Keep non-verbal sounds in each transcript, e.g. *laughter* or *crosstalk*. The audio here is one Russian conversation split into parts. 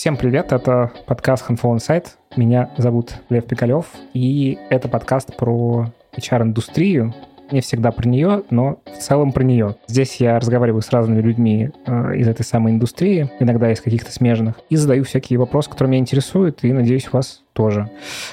Всем привет, это подкаст Handful Insight. Меня зовут Лев Пикалев, и это подкаст про HR-индустрию, не всегда про нее, но в целом про нее. Здесь я разговариваю с разными людьми э, из этой самой индустрии, иногда из каких-то смежных, и задаю всякие вопросы, которые меня интересуют, и надеюсь, вас тоже.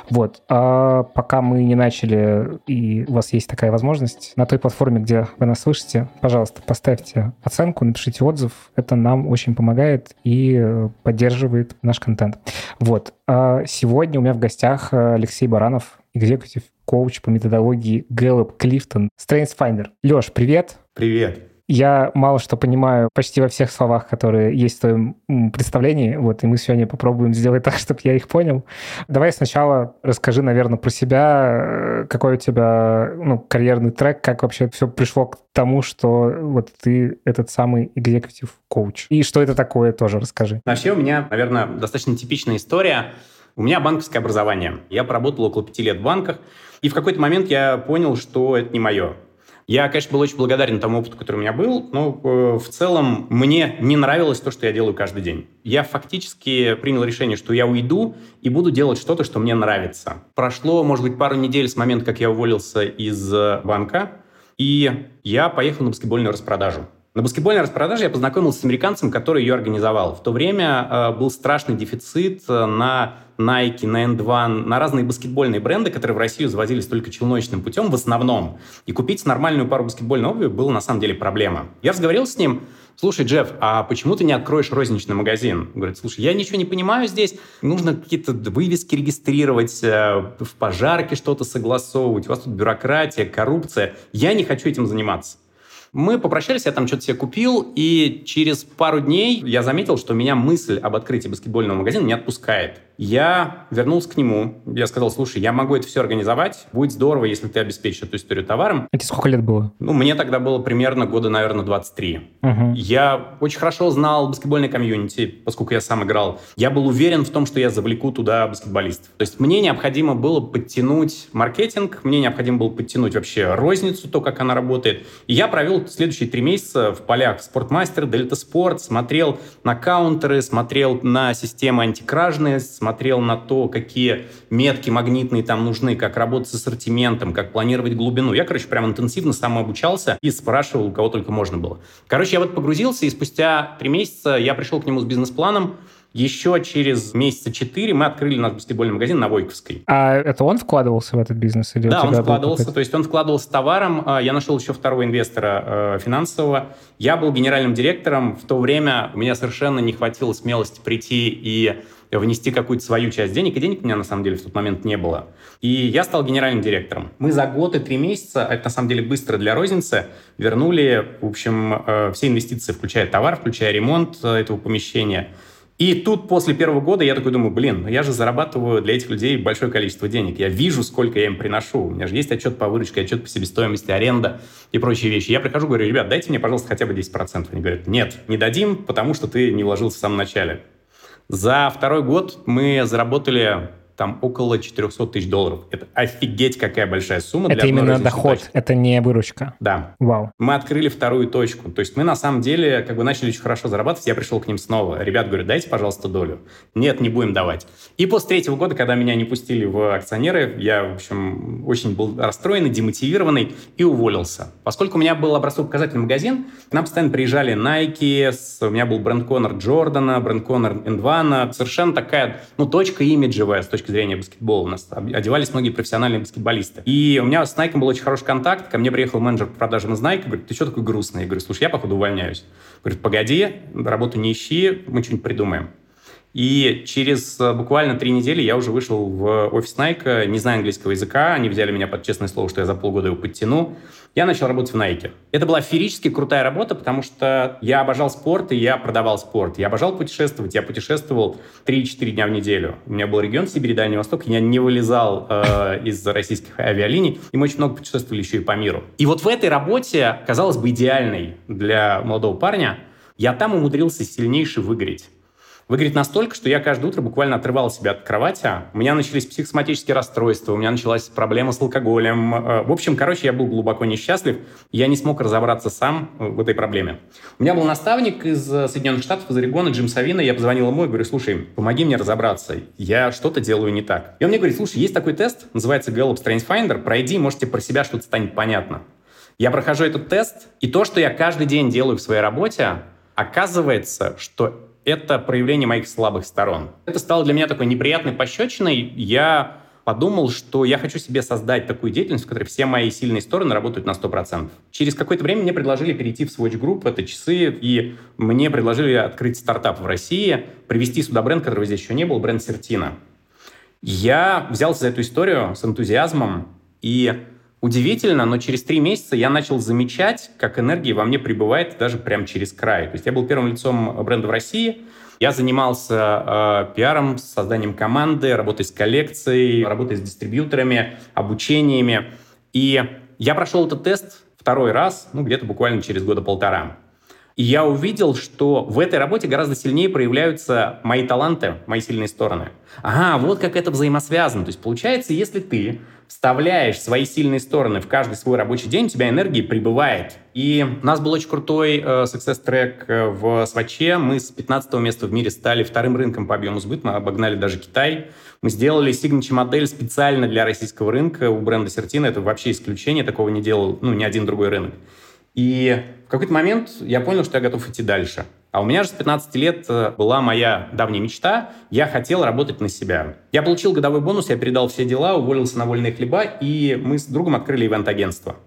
Вот. А пока мы не начали, и у вас есть такая возможность, на той платформе, где вы нас слышите, пожалуйста, поставьте оценку, напишите отзыв. Это нам очень помогает и э, поддерживает наш контент. Вот. А сегодня у меня в гостях э, Алексей Баранов, экзекутив коуч по методологии Gallup Clifton StrengthsFinder. Леш, привет. Привет. Я мало что понимаю почти во всех словах, которые есть в твоем представлении, вот, и мы сегодня попробуем сделать так, *laughs* чтобы я их понял. Давай сначала расскажи, наверное, про себя, э, какой у тебя ну, карьерный трек, как вообще все пришло к тому, что вот ты этот самый экзекутив коуч. И что это такое, тоже расскажи. Вообще у меня, наверное, достаточно типичная история. У меня банковское образование. Я поработал около пяти лет в банках, и в какой-то момент я понял, что это не мое. Я, конечно, был очень благодарен тому опыту, который у меня был, но э, в целом мне не нравилось то, что я делаю каждый день. Я фактически принял решение, что я уйду и буду делать что-то, что мне нравится. Прошло, может быть, пару недель с момента, как я уволился из банка, и я поехал на баскетбольную распродажу. На баскетбольной распродаже я познакомился с американцем, который ее организовал. В то время э, был страшный дефицит э, на Nike, на N2, на разные баскетбольные бренды, которые в Россию завозились только челночным путем в основном. И купить нормальную пару баскетбольной обуви было на самом деле проблема. Я разговаривал с ним, слушай, Джефф, а почему ты не откроешь розничный магазин? Говорит, слушай, я ничего не понимаю здесь, нужно какие-то вывески регистрировать, э, в пожарке что-то согласовывать, у вас тут бюрократия, коррупция. Я не хочу этим заниматься. Мы попрощались, я там что-то себе купил, и через пару дней я заметил, что меня мысль об открытии баскетбольного магазина не отпускает. Я вернулся к нему, я сказал, слушай, я могу это все организовать, будет здорово, если ты обеспечишь эту историю товаром. Это сколько лет было? Ну, мне тогда было примерно года, наверное, 23. Угу. Я очень хорошо знал баскетбольный комьюнити, поскольку я сам играл. Я был уверен в том, что я завлеку туда баскетболистов. То есть мне необходимо было подтянуть маркетинг, мне необходимо было подтянуть вообще розницу, то, как она работает. И я провел следующие три месяца в полях Спортмастер, Дельта Спорт, смотрел на каунтеры, смотрел на системы антикражные, смотрел на то, какие метки магнитные там нужны, как работать с ассортиментом, как планировать глубину. Я, короче, прям интенсивно сам обучался и спрашивал, у кого только можно было. Короче, я вот погрузился, и спустя три месяца я пришел к нему с бизнес-планом, еще через месяца четыре мы открыли наш баскетбольный магазин на Войковской. А это он вкладывался в этот бизнес? Или да, он вкладывался. То есть он вкладывался товаром. А, я нашел еще второго инвестора э, финансового. Я был генеральным директором. В то время у меня совершенно не хватило смелости прийти и внести какую-то свою часть денег, и денег у меня на самом деле в тот момент не было. И я стал генеральным директором. Мы за год и три месяца, это на самом деле быстро для розницы, вернули, в общем, э, все инвестиции, включая товар, включая ремонт э, этого помещения – и тут после первого года я такой думаю, блин, ну я же зарабатываю для этих людей большое количество денег. Я вижу, сколько я им приношу. У меня же есть отчет по выручке, отчет по себестоимости, аренда и прочие вещи. Я прихожу, говорю, ребят, дайте мне, пожалуйста, хотя бы 10%. Они говорят, нет, не дадим, потому что ты не вложился в самом начале. За второй год мы заработали там около 400 тысяч долларов. Это офигеть какая большая сумма. Это именно доход, точки. это не выручка. Да. Вау. Мы открыли вторую точку. То есть мы на самом деле как бы начали очень хорошо зарабатывать. Я пришел к ним снова. Ребят, говорю, дайте, пожалуйста, долю. Нет, не будем давать. И после третьего года, когда меня не пустили в акционеры, я, в общем, очень был расстроенный, демотивированный и уволился. Поскольку у меня был образцово-показательный магазин, к нам постоянно приезжали Nike, у меня был бренд Конор Джордана, бренд Конор Эндвана. Совершенно такая, ну, точка имиджевая с точки точки зрения баскетбола. У нас одевались многие профессиональные баскетболисты. И у меня с Nike был очень хороший контакт. Ко мне приехал менеджер по продажам из Nike, говорит, ты что такой грустный? Я говорю, слушай, я, походу, увольняюсь. Говорит, погоди, работу не ищи, мы что-нибудь придумаем. И через э, буквально три недели я уже вышел в офис Nike, не зная английского языка, они взяли меня под честное слово, что я за полгода его подтяну. Я начал работать в Nike. Это была феерически крутая работа, потому что я обожал спорт, и я продавал спорт. Я обожал путешествовать, я путешествовал 3-4 дня в неделю. У меня был регион Сибири, Дальний Восток, я не вылезал э, из российских авиалиний, и мы очень много путешествовали еще и по миру. И вот в этой работе, казалось бы, идеальной для молодого парня, я там умудрился сильнейше выгореть. Вы, говорит, настолько, что я каждое утро буквально отрывал себя от кровати. У меня начались психосоматические расстройства, у меня началась проблема с алкоголем. Э, в общем, короче, я был глубоко несчастлив. Я не смог разобраться сам э, в этой проблеме. У меня был наставник из э, Соединенных Штатов, из Орегона, Джим Савина. Я позвонил ему и говорю, слушай, помоги мне разобраться. Я что-то делаю не так. И он мне говорит, слушай, есть такой тест, называется Gallup Strength Finder. Пройди, можете про себя что-то станет понятно. Я прохожу этот тест, и то, что я каждый день делаю в своей работе, оказывается, что это проявление моих слабых сторон. Это стало для меня такой неприятной пощечиной. Я подумал, что я хочу себе создать такую деятельность, в которой все мои сильные стороны работают на 100%. Через какое-то время мне предложили перейти в Swatch Group, это часы, и мне предложили открыть стартап в России, привести сюда бренд, которого здесь еще не был, бренд Сертина. Я взялся за эту историю с энтузиазмом, и Удивительно, но через три месяца я начал замечать, как энергии во мне прибывает даже прямо через край. То есть я был первым лицом бренда в России, я занимался э, пиаром, созданием команды, работой с коллекцией, работой с дистрибьюторами, обучениями. И я прошел этот тест второй раз, ну, где-то буквально через года полтора. И я увидел, что в этой работе гораздо сильнее проявляются мои таланты, мои сильные стороны. Ага, вот как это взаимосвязано. То есть получается, если ты вставляешь свои сильные стороны в каждый свой рабочий день, у тебя энергии прибывает. И у нас был очень крутой э, success трек э, в Сваче. Мы с 15 места в мире стали вторым рынком по объему сбыта. Мы обогнали даже Китай. Мы сделали signature модель специально для российского рынка у бренда Сертина. Это вообще исключение. Такого не делал ну, ни один другой рынок. И в какой-то момент я понял, что я готов идти дальше. А у меня же с 15 лет э, была моя давняя мечта. Я хотел работать на себя. Я получил годовой бонус, я передал все дела, уволился на вольные хлеба, и мы с другом открыли ивент-агентство.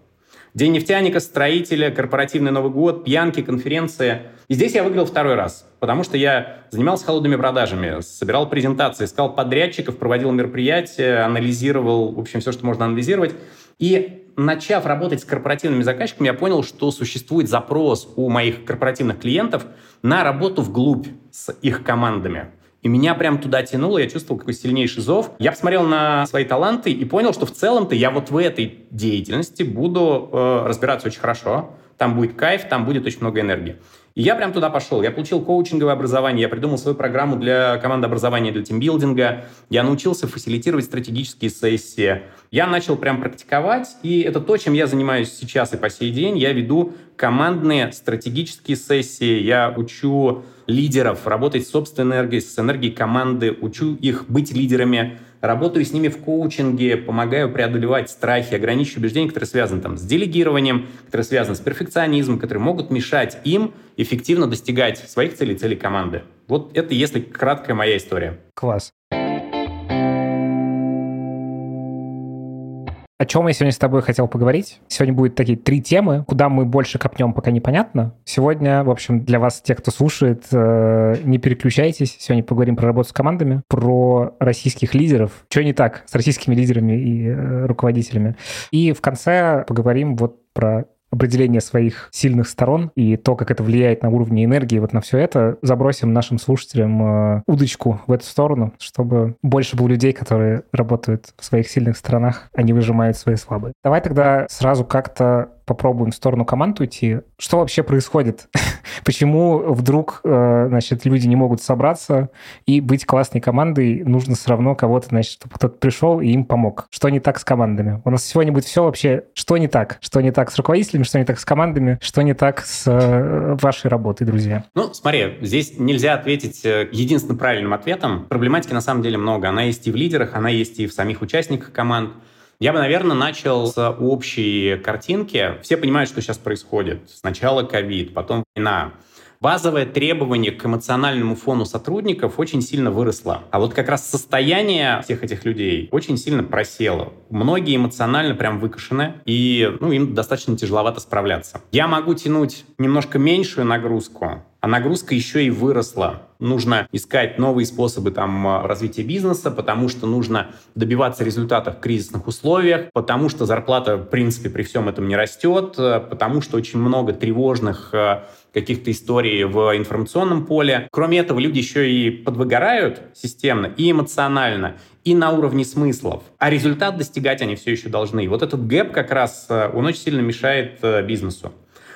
День нефтяника, строителя, корпоративный Новый год, пьянки, конференции. И здесь я выиграл второй раз, потому что я занимался холодными продажами, собирал презентации, искал подрядчиков, проводил мероприятия, анализировал, в общем, все, что можно анализировать. И начав работать с корпоративными заказчиками, я понял, что существует запрос у моих корпоративных клиентов на работу вглубь с их командами. И меня прям туда тянуло, я чувствовал какой сильнейший зов. Я посмотрел на свои таланты и понял, что в целом-то я вот в этой деятельности буду э, разбираться очень хорошо. Там будет кайф, там будет очень много энергии. И я прям туда пошел. Я получил коучинговое образование, я придумал свою программу для команды образования, для тимбилдинга. Я научился фасилитировать стратегические сессии. Я начал прям практиковать, и это то, чем я занимаюсь сейчас и по сей день. Я веду командные стратегические сессии, я учу лидеров работать с собственной энергией, с энергией команды, учу их быть лидерами, работаю с ними в коучинге, помогаю преодолевать страхи, ограничивающие убеждения, которые связаны там, с делегированием, которые связаны с перфекционизмом, которые могут мешать им эффективно достигать своих целей, целей команды. Вот это, если краткая моя история. Класс. О чем я сегодня с тобой хотел поговорить? Сегодня будет такие три темы. Куда мы больше копнем, пока непонятно. Сегодня, в общем, для вас, те, кто слушает, э, не переключайтесь. Сегодня поговорим про работу с командами, про российских лидеров. Что не так с российскими лидерами и э, руководителями. И в конце поговорим вот про определение своих сильных сторон и то, как это влияет на уровне энергии, вот на все это, забросим нашим слушателям э, удочку в эту сторону, чтобы больше было людей, которые работают в своих сильных сторонах, а не выжимают свои слабые. Давай тогда сразу как-то попробуем в сторону команд уйти. Что вообще происходит? *laughs* Почему вдруг, э, значит, люди не могут собраться и быть классной командой? Нужно все равно кого-то, значит, чтобы кто-то пришел и им помог. Что не так с командами? У нас сегодня будет все вообще, что не так? Что не так с руководителями, что не так с командами, что не так с э, вашей работой, друзья? Ну, смотри, здесь нельзя ответить э, единственным правильным ответом. Проблематики на самом деле много. Она есть и в лидерах, она есть и в самих участниках команд. Я бы, наверное, начал с общей картинки. Все понимают, что сейчас происходит. Сначала ковид, потом война. Базовое требование к эмоциональному фону сотрудников очень сильно выросло. А вот как раз состояние всех этих людей очень сильно просело. Многие эмоционально прям выкашены, и ну, им достаточно тяжеловато справляться. Я могу тянуть немножко меньшую нагрузку, а нагрузка еще и выросла. Нужно искать новые способы там, а, развития бизнеса, потому что нужно добиваться результатов в кризисных условиях, потому что зарплата, в принципе, при всем этом не растет, э, потому что очень много тревожных э, каких-то историй в информационном поле. Кроме этого, люди еще и подвыгорают системно и эмоционально, и на уровне смыслов. А результат достигать они все еще должны. Вот этот gap как раз, э, он очень сильно мешает бизнесу.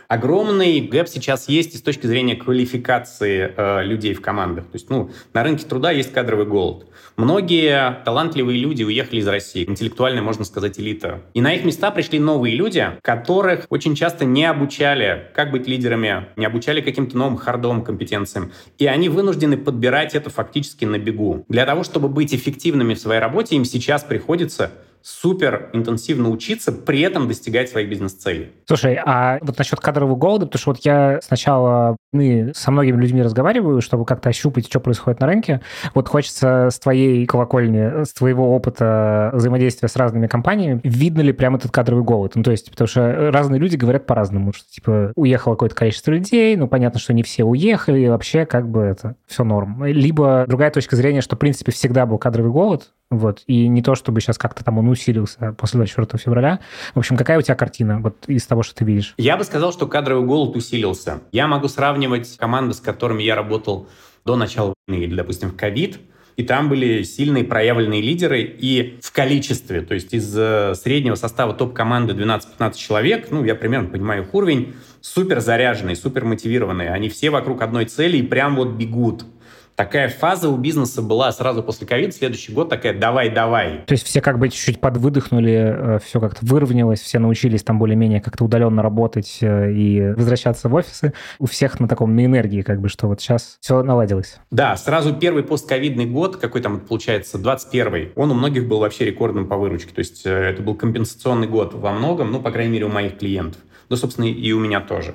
Огромный gap сейчас есть и с точки зрения квалификации э, людей в командах. То есть, ну, на рынке труда есть кадровый голод. Многие талантливые люди уехали из России, интеллектуальная, можно сказать, элита. И на их места пришли новые люди, которых очень часто не обучали, как быть лидерами, не обучали каким-то новым хардовым компетенциям. И они вынуждены подбирать это фактически на бегу. Для того, чтобы быть эффективными в своей работе, им сейчас приходится супер интенсивно учиться, при этом достигать своих бизнес-целей. Слушай, а вот насчет кадрового голода, потому что вот я сначала ну, со многими людьми разговариваю, чтобы как-то ощупать, что происходит на рынке. Вот хочется с твоей колокольни, с твоего опыта взаимодействия с разными компаниями, видно ли прям этот кадровый голод? Ну, то есть, потому что разные люди говорят по-разному, что, типа, уехало какое-то количество людей, ну, понятно, что не все уехали, вообще, как бы, это все норм. Либо другая точка зрения, что, в принципе, всегда был кадровый голод, вот. И не то, чтобы сейчас как-то там он усилился после 24 февраля. В общем, какая у тебя картина вот из того, что ты видишь? Я бы сказал, что кадровый голод усилился. Я могу сравнивать команды, с которыми я работал до начала войны, или, допустим, в ковид, и там были сильные проявленные лидеры и в количестве, то есть из э, среднего состава топ-команды 12-15 человек, ну, я примерно понимаю их уровень, супер заряженные, супер мотивированные. Они все вокруг одной цели и прям вот бегут такая фаза у бизнеса была сразу после ковида, следующий год такая «давай-давай». То есть все как бы чуть-чуть подвыдохнули, э, все как-то выровнялось, все научились там более-менее как-то удаленно работать э, и возвращаться в офисы. У всех на таком, на энергии как бы, что вот сейчас все наладилось. Да, сразу первый постковидный год, какой там получается, 21 он у многих был вообще рекордным по выручке. То есть э, это был компенсационный год во многом, ну, по крайней мере, у моих клиентов. Ну, собственно, и у меня тоже.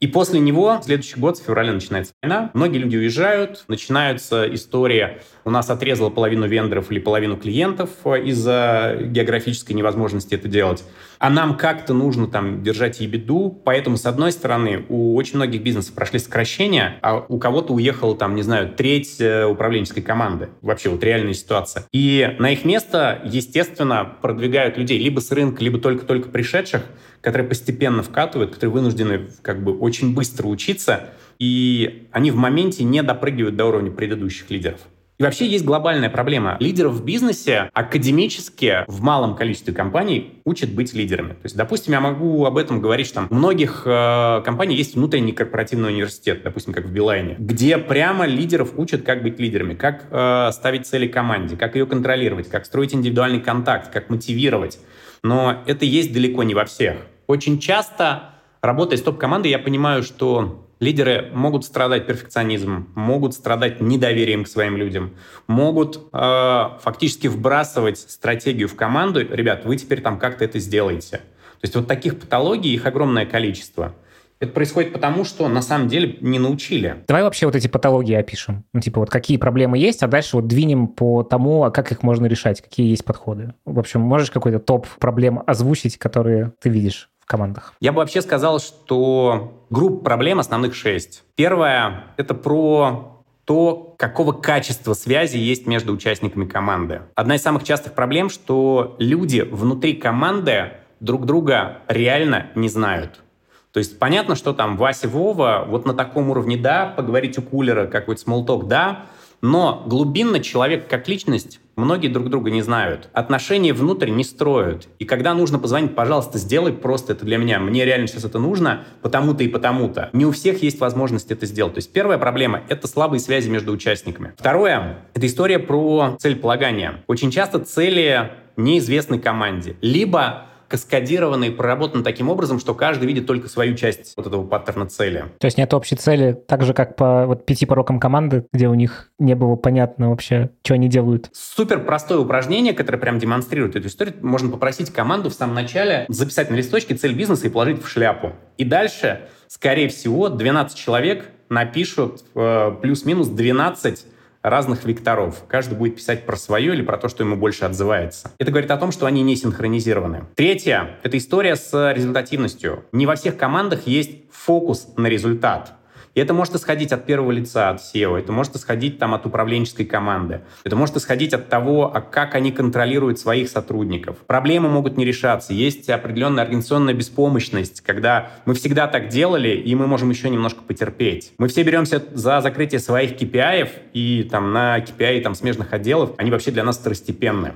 И после него, следующий год, в феврале начинается война. Многие люди уезжают, начинается история у нас отрезала половину вендоров или половину клиентов э, из-за географической невозможности это делать. А нам как-то нужно там держать ебеду, поэтому, с одной стороны, у очень многих бизнесов прошли сокращения, а у кого-то уехала там, не знаю, треть э, управленческой команды. Вообще вот реальная ситуация. И на их место, естественно, продвигают людей либо с рынка, либо только-только пришедших, которые постепенно вкатывают, которые вынуждены как бы очень быстро учиться, и они в моменте не допрыгивают до уровня предыдущих лидеров. И вообще есть глобальная проблема. Лидеров в бизнесе академически в малом количестве компаний учат быть лидерами. То есть, допустим, я могу об этом говорить, что там у многих э, компаний есть внутренний корпоративный университет, допустим, как в Билайне, где прямо лидеров учат, как быть лидерами, как э, ставить цели команде, как ее контролировать, как строить индивидуальный контакт, как мотивировать. Но это есть далеко не во всех. Очень часто, работая с топ-командой, я понимаю, что Лидеры могут страдать перфекционизмом, могут страдать недоверием к своим людям, могут э, фактически вбрасывать стратегию в команду. Ребят, вы теперь там как-то это сделаете. То есть вот таких патологий, их огромное количество. Это происходит потому, что на самом деле не научили. Давай вообще вот эти патологии опишем. Ну, типа, вот какие проблемы есть, а дальше вот двинем по тому, а как их можно решать, какие есть подходы. В общем, можешь какой-то топ проблем озвучить, которые ты видишь? Командах? Я бы вообще сказал, что групп проблем основных шесть. Первое — это про то, какого качества связи есть между участниками команды. Одна из самых частых проблем, что люди внутри команды друг друга реально не знают. То есть понятно, что там Вася Вова вот на таком уровне да, поговорить у кулера, какой-то смолток да, но глубинно человек как личность многие друг друга не знают. Отношения внутрь не строят. И когда нужно позвонить, пожалуйста, сделай просто это для меня. Мне реально сейчас это нужно, потому-то и потому-то. Не у всех есть возможность это сделать. То есть первая проблема — это слабые связи между участниками. Второе — это история про целеполагание. Очень часто цели неизвестны команде. Либо каскадировано и проработано таким образом, что каждый видит только свою часть вот этого паттерна цели. То есть нет общей цели, так же, как по вот пяти порокам команды, где у них не было понятно вообще, что они делают. Супер простое упражнение, которое прям демонстрирует эту историю. Можно попросить команду в самом начале записать на листочке цель бизнеса и положить в шляпу. И дальше, скорее всего, 12 человек напишут э, плюс-минус 12 разных векторов. Каждый будет писать про свое или про то, что ему больше отзывается. Это говорит о том, что они не синхронизированы. Третье — это история с результативностью. Не во всех командах есть фокус на результат. Это может исходить от первого лица, от SEO, это может исходить там, от управленческой команды, это может исходить от того, а как они контролируют своих сотрудников. Проблемы могут не решаться, есть определенная организационная беспомощность, когда мы всегда так делали, и мы можем еще немножко потерпеть. Мы все беремся за закрытие своих KPI, и там на KPI там, смежных отделов, они вообще для нас второстепенны.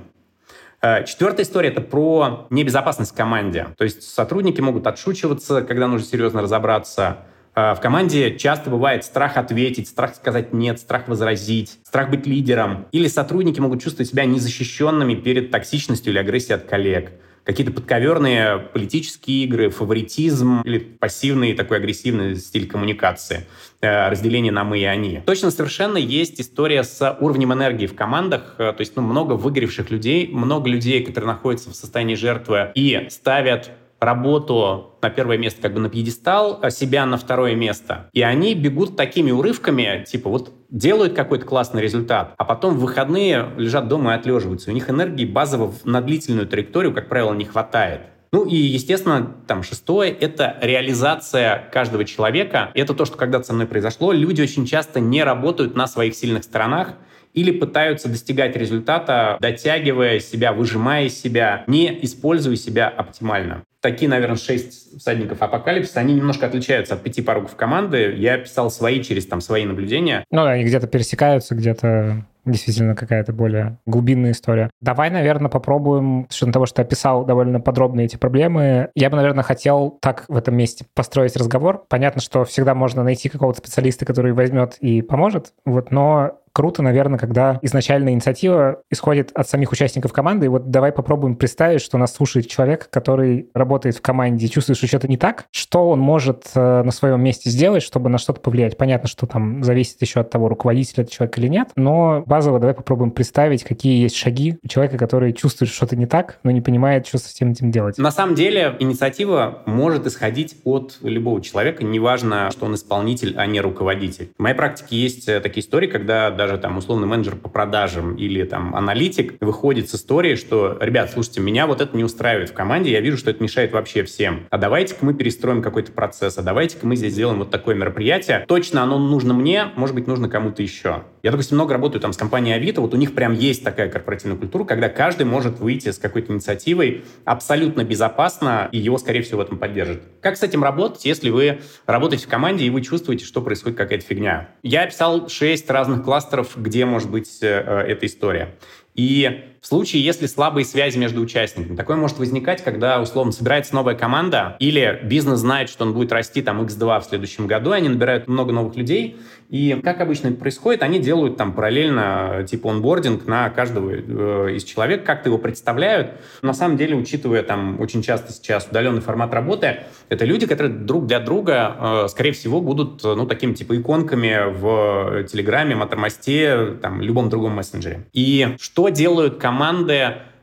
Э, четвертая история — это про небезопасность в команде. То есть сотрудники могут отшучиваться, когда нужно серьезно разобраться. Э, в команде часто бывает страх ответить, страх сказать «нет», страх возразить, страх быть лидером. Или сотрудники могут чувствовать себя незащищенными перед токсичностью или агрессией от коллег какие-то подковерные политические игры, фаворитизм или пассивный такой агрессивный стиль коммуникации, э, разделение на мы и они. Точно совершенно есть история с уровнем энергии в командах, э, то есть ну, много выгоревших людей, много людей, которые находятся в состоянии жертвы и ставят работу на первое место, как бы на пьедестал, а себя на второе место. И они бегут такими урывками, типа вот делают какой-то классный результат, а потом в выходные лежат дома и отлеживаются. У них энергии базово на длительную траекторию, как правило, не хватает. Ну и, естественно, там шестое — это реализация каждого человека. Это то, что когда-то со мной произошло. Люди очень часто не работают на своих сильных сторонах, или пытаются достигать результата, дотягивая себя, выжимая себя, не используя себя оптимально. Такие, наверное, шесть всадников апокалипсиса, они немножко отличаются от пяти порогов команды. Я писал свои через там свои наблюдения. Ну, они где-то пересекаются, где-то действительно какая-то более глубинная история. Давай, наверное, попробуем, с учетом того, что ты описал довольно подробно эти проблемы, я бы, наверное, хотел так в этом месте построить разговор. Понятно, что всегда можно найти какого-то специалиста, который возьмет и поможет, вот, но круто, наверное, когда изначальная инициатива исходит от самих участников команды. И вот давай попробуем представить, что нас слушает человек, который работает в команде чувствует, что что-то не так. Что он может э, на своем месте сделать, чтобы на что-то повлиять? Понятно, что там зависит еще от того, руководитель это человек или нет, но базово давай попробуем представить, какие есть шаги у человека, который чувствует что-то не так, но не понимает, что со всем этим делать. На самом деле инициатива может исходить от любого человека, неважно, что он исполнитель, а не руководитель. В моей практике есть э, такие истории, когда даже там условный менеджер по продажам или там аналитик выходит с историей, что, ребят, слушайте, меня вот это не устраивает в команде, я вижу, что это мешает вообще всем. А давайте-ка мы перестроим какой-то процесс, а давайте-ка мы здесь сделаем вот такое мероприятие. Точно оно нужно мне, может быть, нужно кому-то еще. Я, допустим, много работаю там с компанией Авито, вот у них прям есть такая корпоративная культура, когда каждый может выйти с какой-то инициативой абсолютно безопасно, и его, скорее всего, в этом поддержит. Как с этим работать, если вы работаете в команде, и вы чувствуете, что происходит какая-то фигня? Я описал шесть разных кластеров, где может быть э, эта история. И в случае, если слабые связи между участниками, такое может возникать, когда, условно, собирается новая команда, или бизнес знает, что он будет расти там x2 в следующем году, они набирают много новых людей, и как обычно происходит, они делают там параллельно типа онбординг на каждого э, из человек, как-то его представляют. На самом деле, учитывая там очень часто сейчас удаленный формат работы, это люди, которые друг для друга, э, скорее всего, будут, ну, такими типа иконками в Телеграме, Маттермосте, там, любом другом мессенджере. И что делают команды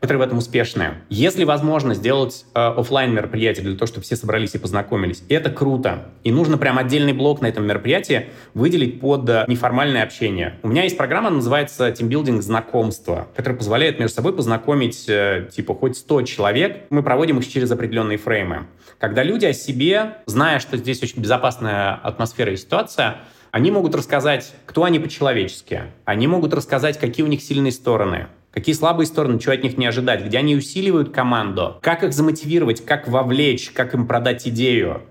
которые в этом успешные. Если возможно сделать э, офлайн мероприятие для того, чтобы все собрались и познакомились, это круто. И нужно прям отдельный блок на этом мероприятии выделить под э, неформальное общение. У меня есть программа, называется тимбилдинг знакомства, которая позволяет между собой познакомить э, типа хоть 100 человек. Мы проводим их через определенные фреймы. Когда люди о себе, зная, что здесь очень безопасная атмосфера и ситуация, они могут рассказать, кто они по-человечески. Они могут рассказать, какие у них сильные стороны. Какие слабые стороны, чего от них не ожидать, где они усиливают команду, как их замотивировать, как вовлечь, как им продать идею,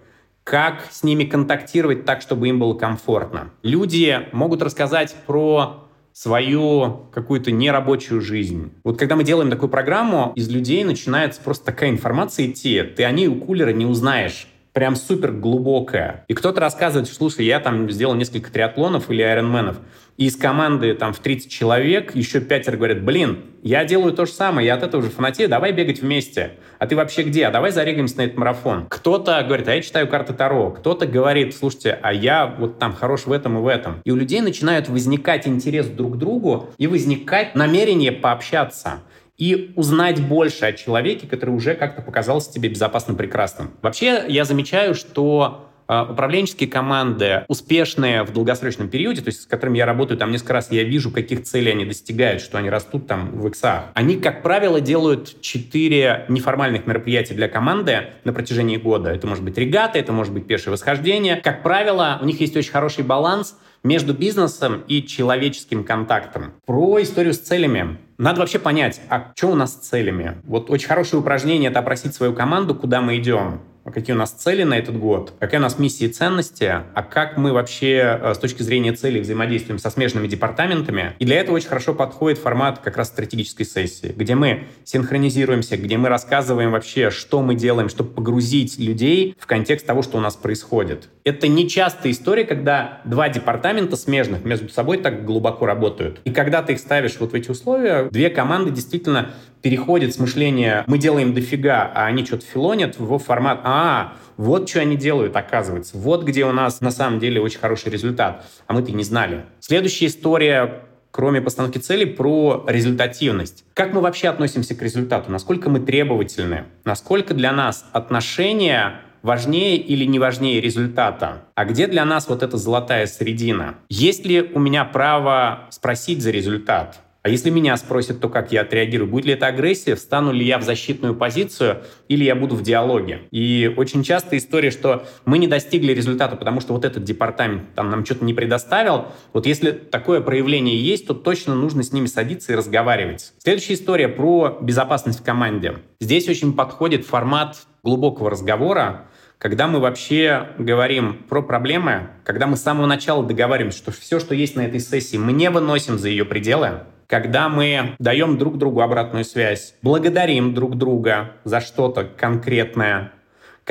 как с ними контактировать так, чтобы им было комфортно. Люди могут рассказать про свою какую-то нерабочую жизнь. Вот когда мы делаем такую программу, из людей начинается просто такая информация идти. Ты о ней у кулера не узнаешь прям супер глубокая. И кто-то рассказывает, слушай, я там сделал несколько триатлонов или айронменов, и из команды там в 30 человек еще пятеро говорят, блин, я делаю то же самое, я от этого же фанатею, давай бегать вместе. А ты вообще где? А давай зарегаемся на этот марафон. Кто-то говорит, а я читаю карты Таро. Кто-то говорит, слушайте, а я вот там хорош в этом и в этом. И у людей начинает возникать интерес друг к другу и возникать намерение пообщаться и узнать больше о человеке, который уже как-то показался тебе безопасным, прекрасным. Вообще, я замечаю, что а, управленческие команды, успешные в долгосрочном периоде, то есть с которыми я работаю там несколько раз, я вижу, каких целей они достигают, что они растут там в иксах. Они, как правило, делают четыре неформальных мероприятия для команды на протяжении года. Это может быть регата, это может быть пешее восхождение. Как правило, у них есть очень хороший баланс между бизнесом и человеческим контактом. Про историю с целями. Надо вообще понять, а что у нас с целями? Вот очень хорошее упражнение — это опросить свою команду, куда мы идем. какие у нас цели на этот год, какая у нас миссия и ценности, а как мы вообще э, с точки зрения целей взаимодействуем со смежными департаментами. И для этого очень хорошо подходит формат как раз стратегической сессии, где мы синхронизируемся, где мы рассказываем вообще, что мы делаем, чтобы погрузить людей в контекст того, что у нас происходит. Это не частая история, когда два департамента смежных между собой так глубоко работают. И когда ты их ставишь вот в эти условия, две команды действительно переходят с мышления «мы делаем дофига», а они что-то филонят в формат «а, вот что они делают, оказывается. Вот где у нас на самом деле очень хороший результат, а мы-то не знали». Следующая история кроме постановки целей, про результативность. Как мы вообще относимся к результату? Насколько мы требовательны? Насколько для нас отношения важнее или не важнее результата? А где для нас вот эта золотая середина? Есть ли у меня право спросить за результат? А если меня спросят, то как я отреагирую? Будет ли это агрессия? Встану ли я в защитную позицию? Или я буду в диалоге? И очень часто история, что мы не достигли результата, потому что вот этот департамент там нам что-то не предоставил. Вот если такое проявление есть, то точно нужно с ними садиться и разговаривать. Следующая история про безопасность в команде. Здесь очень подходит формат глубокого разговора, когда мы вообще говорим про проблемы, когда мы с самого начала договариваемся, что все, что есть на этой сессии, мы не выносим за ее пределы, когда мы даем друг другу обратную связь, благодарим друг друга за что-то конкретное,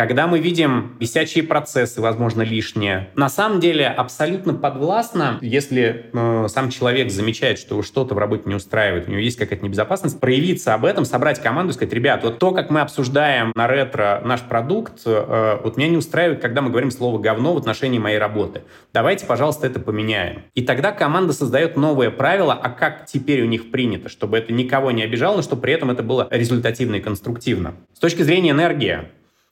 когда мы видим висячие процессы, возможно, лишние. На самом деле абсолютно подвластно, если э, сам человек замечает, что что-то в работе не устраивает, у него есть какая-то небезопасность, проявиться об этом, собрать команду и сказать, ребят, вот то, как мы обсуждаем на ретро наш продукт, э, вот меня не устраивает, когда мы говорим слово «говно» в отношении моей работы. Давайте, пожалуйста, это поменяем. И тогда команда создает новые правила, а как теперь у них принято, чтобы это никого не обижало, но чтобы при этом это было результативно и конструктивно. С точки зрения энергии,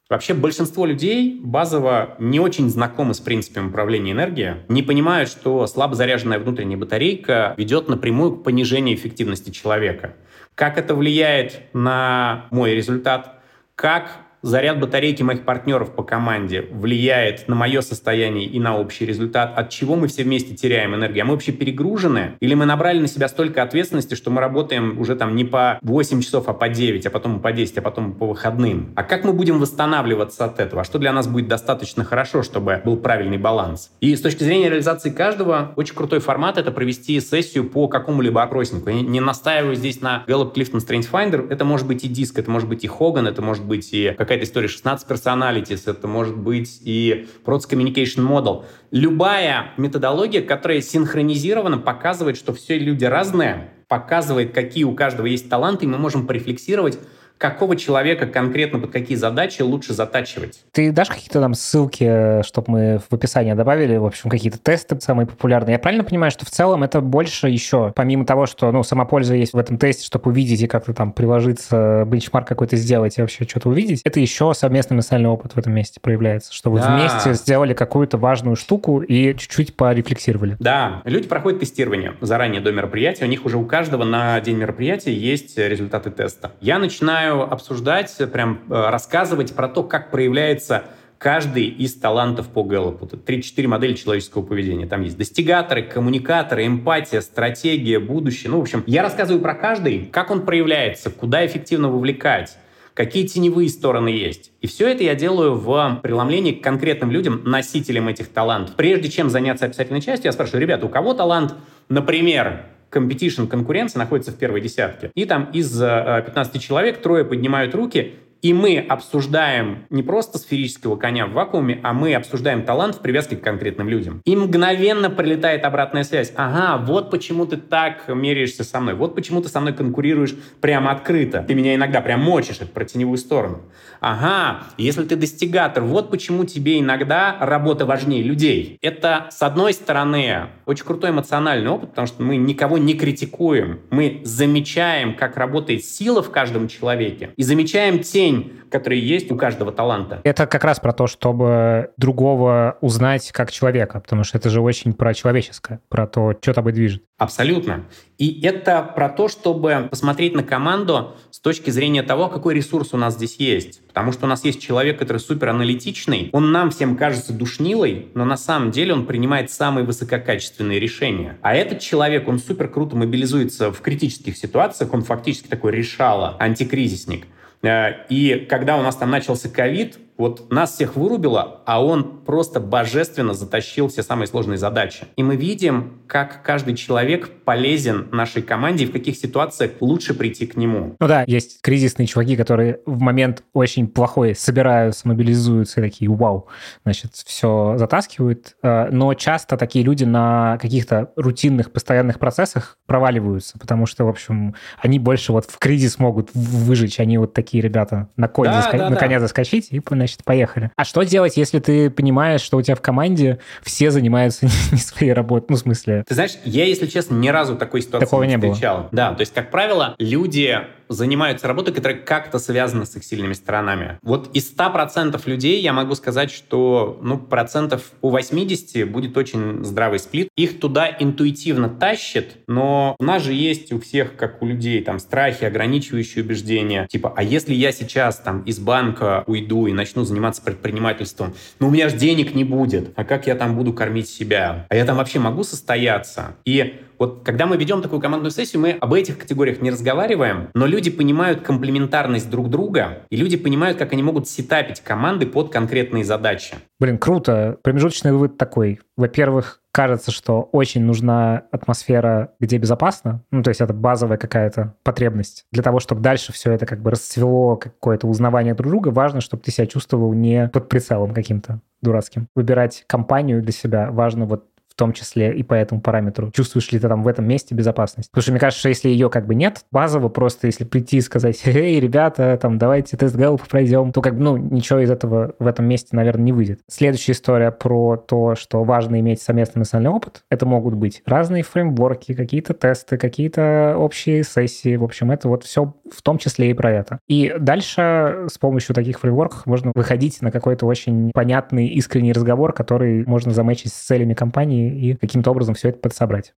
Вообще большинство людей базово не очень знакомы с принципами управления энергией, не понимают, что слабо заряженная внутренняя батарейка ведет напрямую к понижению эффективности человека. Как это влияет на мой результат? Как заряд батарейки моих партнеров по команде влияет на мое состояние и на общий результат, от чего мы все вместе теряем энергию. А мы вообще перегружены? Или мы набрали на себя столько ответственности, что мы работаем уже там не по 8 часов, а по 9, а потом по 10, а потом по выходным? А как мы будем восстанавливаться от этого? А что для нас будет достаточно хорошо, чтобы был правильный баланс? И с точки зрения реализации каждого, очень крутой формат — это провести сессию по какому-либо опроснику. Я не настаиваю здесь на Gallup Clifton Strength Finder. Это может быть и диск, это может быть и Хоган, это может быть и какая-то история 16 personalities, это может быть и Proц Communication Model. Любая методология, которая синхронизирована, показывает, что все люди разные, показывает, какие у каждого есть таланты, и мы можем порефлексировать какого человека конкретно под какие задачи лучше затачивать. Ты дашь какие-то там ссылки, чтобы мы в описании добавили, в общем, какие-то тесты самые популярные? Я правильно понимаю, что в целом это больше еще, помимо того, что, ну, сама польза есть в этом тесте, чтобы увидеть и как-то там приложиться, бенчмарк какой-то сделать и вообще что-то увидеть, это еще совместный национальный опыт в этом месте проявляется, что вы да. вместе сделали какую-то важную штуку и чуть-чуть порефлексировали. Да, люди проходят тестирование заранее до мероприятия, у них уже у каждого на день мероприятия есть результаты теста. Я начинаю начинаю обсуждать, прям э, рассказывать про то, как проявляется каждый из талантов по Гэллопу. 3-4 модели человеческого поведения. Там есть достигаторы, коммуникаторы, эмпатия, стратегия, будущее. Ну, в общем, я рассказываю про каждый, как он проявляется, куда эффективно вовлекать, какие теневые стороны есть. И все это я делаю в преломлении к конкретным людям, носителям этих талантов. Прежде чем заняться описательной частью, я спрашиваю, ребята, у кого талант, например, competition, конкуренция находится в первой десятке. И там из 15 э, человек трое поднимают руки, и мы обсуждаем не просто сферического коня в вакууме, а мы обсуждаем талант в привязке к конкретным людям. И мгновенно прилетает обратная связь. Ага, вот почему ты так меряешься со мной. Вот почему ты со мной конкурируешь прямо открыто. Ты меня иногда прям мочишь, это про теневую сторону. Ага, если ты достигатор, вот почему тебе иногда работа важнее людей. Это, с одной стороны, очень крутой эмоциональный опыт, потому что мы никого не критикуем. Мы замечаем, как работает сила в каждом человеке, и замечаем тень тень, которая есть у каждого таланта. Это как раз про то, чтобы другого узнать как человека, потому что это же очень про человеческое, про то, что тобой движет. Абсолютно. И это про то, чтобы посмотреть на команду с точки зрения того, какой ресурс у нас здесь есть. Потому что у нас есть человек, который супер аналитичный, он нам всем кажется душнилой, но на самом деле он принимает самые высококачественные решения. А этот человек, он супер круто мобилизуется в критических ситуациях, он фактически такой решала, антикризисник. Э, и когда у нас там начался ковид, Вот нас всех вырубило, а он просто божественно затащил все самые сложные задачи. И мы видим, как каждый человек полезен нашей команде и в каких ситуациях лучше прийти к нему. Ну да, есть кризисные чуваки, которые в момент очень плохой собираются, мобилизуются и такие, вау, значит, все затаскивают. Э, но часто такие люди на каких-то рутинных, постоянных процессах проваливаются, потому что, в общем, они больше вот в кризис могут выжечь. Они вот такие ребята на коне, да, заска... да, на да. коня заскочить и, значит, поехали. А что делать, если ты понимаешь, что у тебя в команде все занимаются *laughs* не своей работой? Ну, в смысле... Ты знаешь, я, если честно, ни разу такой ситуации Такого не, не встречал. Было. Да, то есть, как правило, люди занимаются работой, которая как-то связана с их сильными сторонами. Вот из 100% людей я могу сказать, что ну, процентов у 80 будет очень здравый сплит. Их туда интуитивно тащит, но у нас же есть у всех, как у людей, там страхи, ограничивающие убеждения. Типа, а если я сейчас там из банка уйду и начну заниматься предпринимательством, ну у меня же денег не будет. А как я там буду кормить себя? А я там вообще могу состояться? И вот когда мы ведем такую командную сессию, мы об этих категориях не разговариваем, но люди понимают комплементарность друг друга, и люди понимают, как они могут сетапить команды под конкретные задачи. Блин, круто. Промежуточный вывод такой. Во-первых, кажется, что очень нужна атмосфера, где безопасно. Ну, то есть это базовая какая-то потребность. Для того, чтобы дальше все это как бы расцвело какое-то узнавание друг друга, важно, чтобы ты себя чувствовал не под прицелом каким-то дурацким. Выбирать компанию для себя важно вот том числе и по этому параметру. Чувствуешь ли ты там в этом месте безопасность? Потому что мне кажется, что если ее как бы нет, базово просто если прийти и сказать, *laughs* эй, ребята, там, давайте тест гэллоп пройдем, то как бы, ну, ничего из этого в этом месте, наверное, не выйдет. Следующая история про то, что важно иметь совместный эмоциональный опыт. Это могут быть разные фреймворки, какие-то тесты, какие-то общие сессии. В общем, это вот все в том числе и про это. И дальше с помощью таких фреймворков можно выходить на какой-то очень понятный, искренний разговор, который можно замечить с целями компании и каким-то образом все это подсобрать.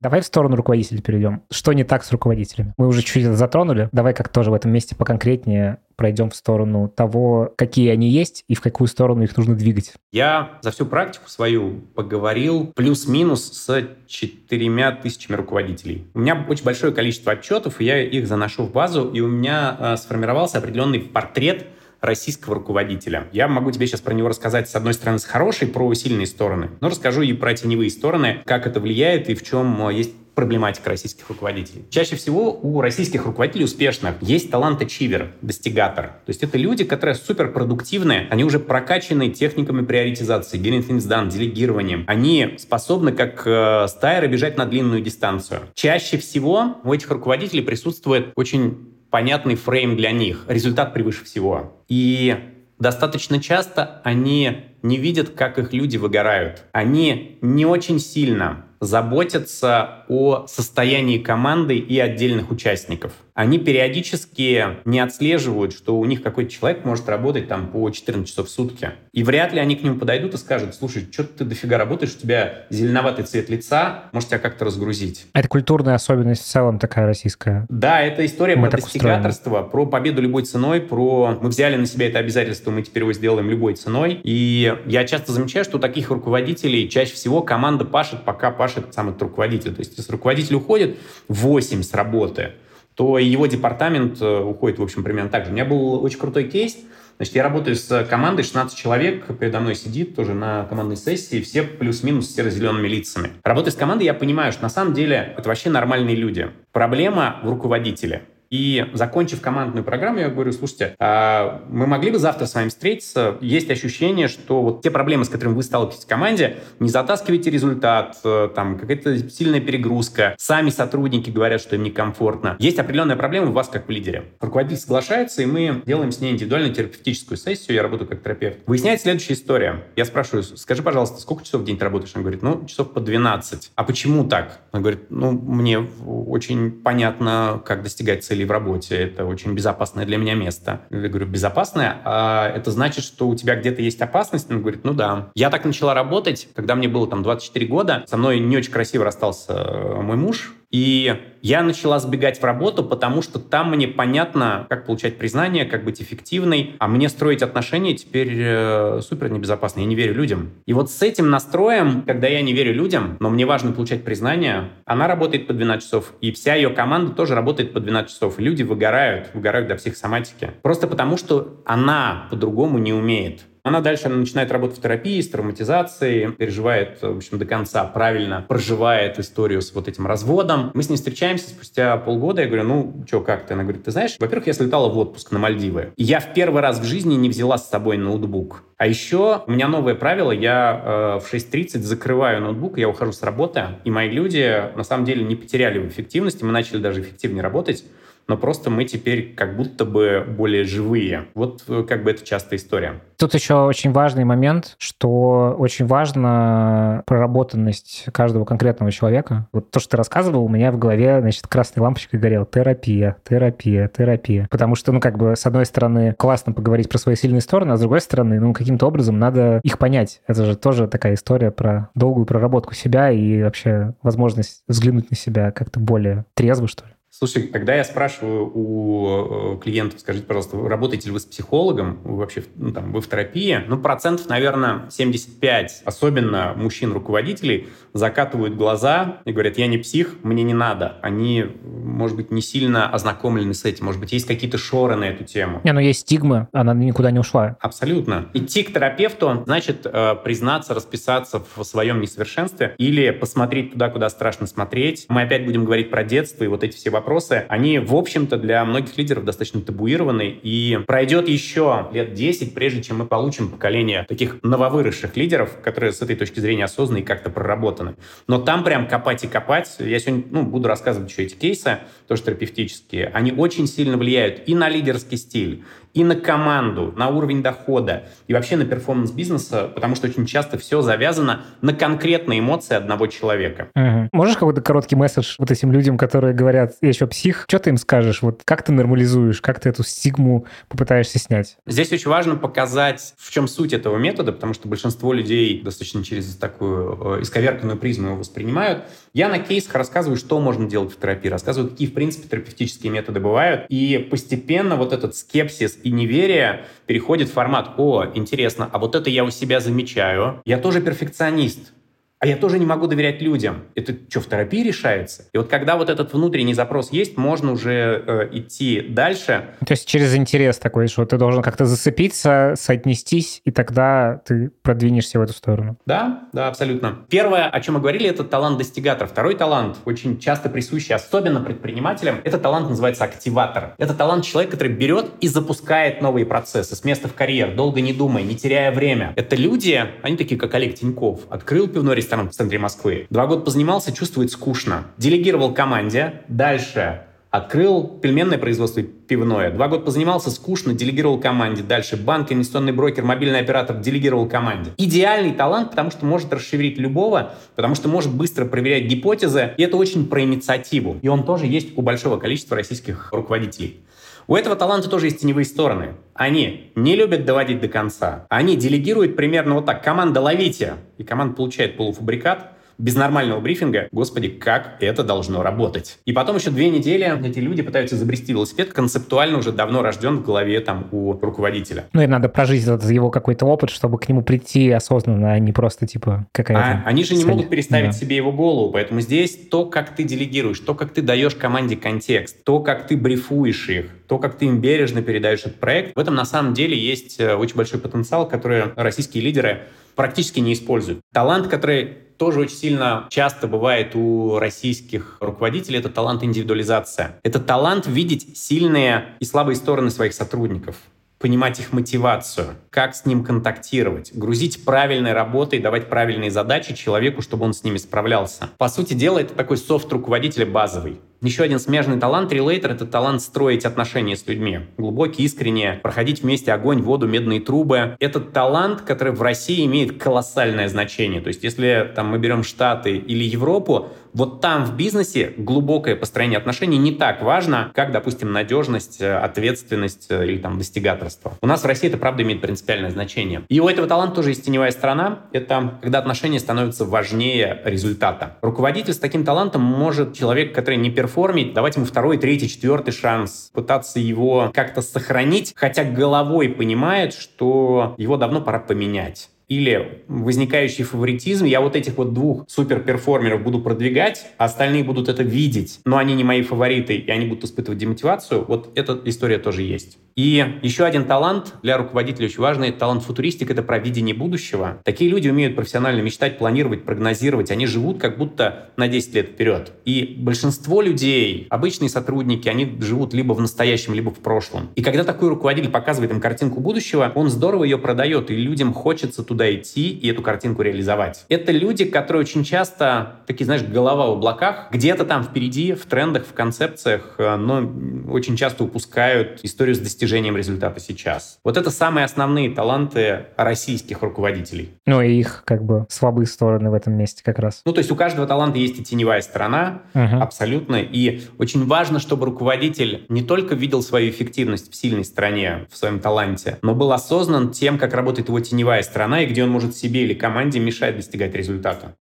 Давай в сторону руководителей перейдем. Что не так с руководителями? Мы уже чуть затронули. Давай как тоже в этом месте поконкретнее пройдем в сторону того, какие они есть и в какую сторону их нужно двигать. Я за всю практику свою поговорил плюс-минус с четырьмя тысячами руководителей. У меня очень большое количество отчетов, и я их заношу в базу, и у меня э, сформировался определенный портрет российского руководителя. Я могу тебе сейчас про него рассказать, с одной стороны, с хорошей, про сильные стороны, но расскажу и про теневые стороны, как это влияет и в чем э, есть проблематика российских руководителей. Чаще всего у российских руководителей успешных есть талант-ачивер, достигатор. То есть это люди, которые суперпродуктивные, они уже прокачаны техниками приоритизации, getting things done, делегированием. Они способны, как э, стайеры, бежать на длинную дистанцию. Чаще всего у этих руководителей присутствует очень понятный фрейм для них. Результат превыше всего. И достаточно часто они не видят, как их люди выгорают. Они не очень сильно заботятся о состоянии команды и отдельных участников. Они периодически не отслеживают, что у них какой-то человек может работать там по 14 часов в сутки. И вряд ли они к нему подойдут и скажут, слушай, что ты дофига работаешь, у тебя зеленоватый цвет лица, может тебя как-то разгрузить. Это культурная особенность в целом такая российская. Да, это история мы про достигаторство, про победу любой ценой, про мы взяли на себя это обязательство, мы теперь его сделаем любой ценой. И я часто замечаю, что у таких руководителей чаще всего команда пашет, пока пашет сам этот руководитель. То есть если руководитель уходит, 8 с работы, то его департамент э, уходит, в общем, примерно так же. У меня был очень крутой кейс. Значит, я работаю с командой, 16 человек передо мной сидит тоже на командной сессии, все плюс-минус серо-зелеными лицами. Работая с командой, я понимаю, что на самом деле это вообще нормальные люди. Проблема в руководителе. И закончив командную программу, я говорю, слушайте, а мы могли бы завтра с вами встретиться? Есть ощущение, что вот те проблемы, с которыми вы сталкиваетесь в команде, не затаскиваете результат, э, там какая-то сильная перегрузка, сами сотрудники говорят, что им некомфортно. Есть определенная проблема у вас как в лидере. Руководитель соглашается, и мы делаем с ней индивидуальную терапевтическую сессию, я работаю как терапевт. Выясняется следующая история. Я спрашиваю, скажи, пожалуйста, сколько часов в день ты работаешь? Он говорит, ну, часов по 12. А почему так? Он говорит, ну, мне очень понятно, как достигать цели или в работе. Это очень безопасное для меня место. Я говорю, безопасное? А это значит, что у тебя где-то есть опасность? Он говорит, ну да. Я так начала работать, когда мне было там 24 года. Со мной не очень красиво расстался э, мой муж, И я начала сбегать в работу, потому что там мне понятно, как получать признание, как быть эффективной, а мне строить отношения теперь э, супер небезопасно. Я не верю людям. И вот с этим настроем, когда я не верю людям, но мне важно получать признание, она работает по 12 часов, и вся ее команда тоже работает по 12 часов. Люди выгорают, выгорают до психосоматики. Просто потому, что она по-другому не умеет. Она дальше начинает работать в терапии с травматизацией, переживает, в общем, до конца правильно, проживает историю с вот этим разводом. Мы с ней встречаемся спустя полгода, я говорю, ну, что, как ты? Она говорит, ты знаешь, во-первых, я слетала в отпуск на Мальдивы. Я в первый раз в жизни не взяла с собой ноутбук. А еще у меня новое правило, я э, в 6.30 закрываю ноутбук, я ухожу с работы, и мои люди на самом деле не потеряли в эффективности, мы начали даже эффективнее работать, но просто мы теперь как будто бы более живые. Вот э, как бы это частая история. Тут еще очень важный момент, что очень важна проработанность каждого конкретного человека. Вот то, что ты рассказывал, у меня в голове, значит, красной лампочкой горел терапия, терапия, терапия. Потому что, ну, как бы, с одной стороны, классно поговорить про свои сильные стороны, а с другой стороны, ну, каким-то образом надо их понять. Это же тоже такая история про долгую проработку себя и вообще возможность взглянуть на себя как-то более трезво, что ли. Слушай, когда я спрашиваю у э, клиентов, скажите, пожалуйста, работаете ли вы с психологом, вы вообще ну, там, вы в терапии, ну, процентов, наверное, 75, особенно мужчин-руководителей, закатывают глаза и говорят, я не псих, мне не надо. Они, может быть, не сильно ознакомлены с этим, может быть, есть какие-то шоры на эту тему. Не, ну есть стигма, она никуда не ушла. Абсолютно. Идти к терапевту значит э, признаться, расписаться в своем несовершенстве или посмотреть туда, куда страшно смотреть. Мы опять будем говорить про детство и вот эти все вопросы вопросы, они, в общем-то, для многих лидеров достаточно табуированы, и пройдет еще лет 10, прежде чем мы получим поколение таких нововыросших лидеров, которые с этой точки зрения осознаны и как-то проработаны. Но там прям копать и копать, я сегодня ну, буду рассказывать еще эти кейсы, тоже терапевтические, они очень сильно влияют и на лидерский стиль, и на команду, на уровень дохода, и вообще на перформанс бизнеса, потому что очень часто все завязано на конкретные эмоции одного человека. Угу. Можешь какой-то короткий месседж вот этим людям, которые говорят, я еще псих, что ты им скажешь? Вот как ты нормализуешь, как ты эту стигму попытаешься снять? Здесь очень важно показать, в чем суть этого метода, потому что большинство людей достаточно через такую э, исковерканную призму его воспринимают. Я на кейсах рассказываю, что можно делать в терапии, рассказываю, какие, в принципе, терапевтические методы бывают, и постепенно вот этот скепсис и неверие переходит в формат «О, интересно, а вот это я у себя замечаю, я тоже перфекционист, а я тоже не могу доверять людям. Это что, в терапии решается? И вот когда вот этот внутренний запрос есть, можно уже э, идти дальше. То есть через интерес такой, что ты должен как-то зацепиться, соотнестись, и тогда ты продвинешься в эту сторону. Да, да, абсолютно. Первое, о чем мы говорили, это талант достигатора. Второй талант, очень часто присущий, особенно предпринимателям, это талант называется активатор. Это талант человека, который берет и запускает новые процессы с места в карьер, долго не думая, не теряя время. Это люди, они такие, как Олег Тиньков, открыл пивной ресторан, ресторан в центре Москвы. Два года позанимался, чувствует скучно. Делегировал команде. Дальше Открыл пельменное производство пивное. Два года позанимался, скучно, делегировал команде. Дальше банк, инвестиционный брокер, мобильный оператор делегировал команде. Идеальный талант, потому что может расшевелить любого, потому что может быстро проверять гипотезы. И это очень про инициативу. И он тоже есть у большого количества российских руководителей. У этого таланта тоже есть теневые стороны. Они не любят доводить до конца. Они делегируют примерно вот так. Команда ловите. И команда получает полуфабрикат без нормального брифинга, господи, как это должно работать. И потом еще две недели эти люди пытаются изобрести велосипед, концептуально уже давно рожден в голове там у руководителя. Ну и надо прожить этот его какой-то опыт, чтобы к нему прийти осознанно, а не просто типа какая-то а Они же цель. не могут переставить да. себе его голову, поэтому здесь то, как ты делегируешь, то, как ты даешь команде контекст, то, как ты брифуешь их, то, как ты им бережно передаешь этот проект, в этом на самом деле есть э, очень большой потенциал, который российские лидеры практически не используют. Талант, который тоже очень сильно часто бывает у российских руководителей, это талант индивидуализация. Это талант видеть сильные и слабые стороны своих сотрудников понимать их мотивацию, как с ним контактировать, грузить правильной работой, давать правильные задачи человеку, чтобы он с ними справлялся. По сути дела, это такой софт руководителя базовый. Еще один смежный талант релейтер — это талант строить отношения с людьми. Глубокие, искренние, проходить вместе огонь, воду, медные трубы. Это талант, который в России имеет колоссальное значение. То есть если там, мы берем Штаты или Европу, вот там в бизнесе глубокое построение отношений не так важно, как, допустим, надежность, э, ответственность э, или там достигаторство. У нас в России это, правда, имеет принципиальное значение. И у этого таланта тоже есть теневая сторона. Это когда отношения становятся важнее результата. Руководитель с таким талантом может человек, который не перформит, давать ему второй, третий, четвертый шанс, пытаться его как-то сохранить, хотя головой понимает, что его давно пора поменять или возникающий фаворитизм, я вот этих вот двух суперперформеров буду продвигать, а остальные будут это видеть, но они не мои фавориты, и они будут испытывать демотивацию, вот эта история тоже есть. И еще один талант для руководителя очень важный, талант футуристик, это про видение будущего. Такие люди умеют профессионально мечтать, планировать, прогнозировать. Они живут как будто на 10 лет вперед. И большинство людей, обычные сотрудники, они живут либо в настоящем, либо в прошлом. И когда такой руководитель показывает им картинку будущего, он здорово ее продает, и людям хочется туда идти и эту картинку реализовать. Это люди, которые очень часто, такие, знаешь, голова в облаках, где-то там впереди, в трендах, в концепциях, э, но очень часто упускают историю с достижением результата сейчас. Вот это самые основные таланты российских руководителей. Ну и их как бы слабые стороны в этом месте как раз. Ну то есть у каждого таланта есть и теневая сторона, uh-huh. абсолютно. И очень важно, чтобы руководитель не только видел свою эффективность в сильной стороне, в своем таланте, но был осознан тем, как работает его теневая сторона и где он может себе или команде мешать достигать результата.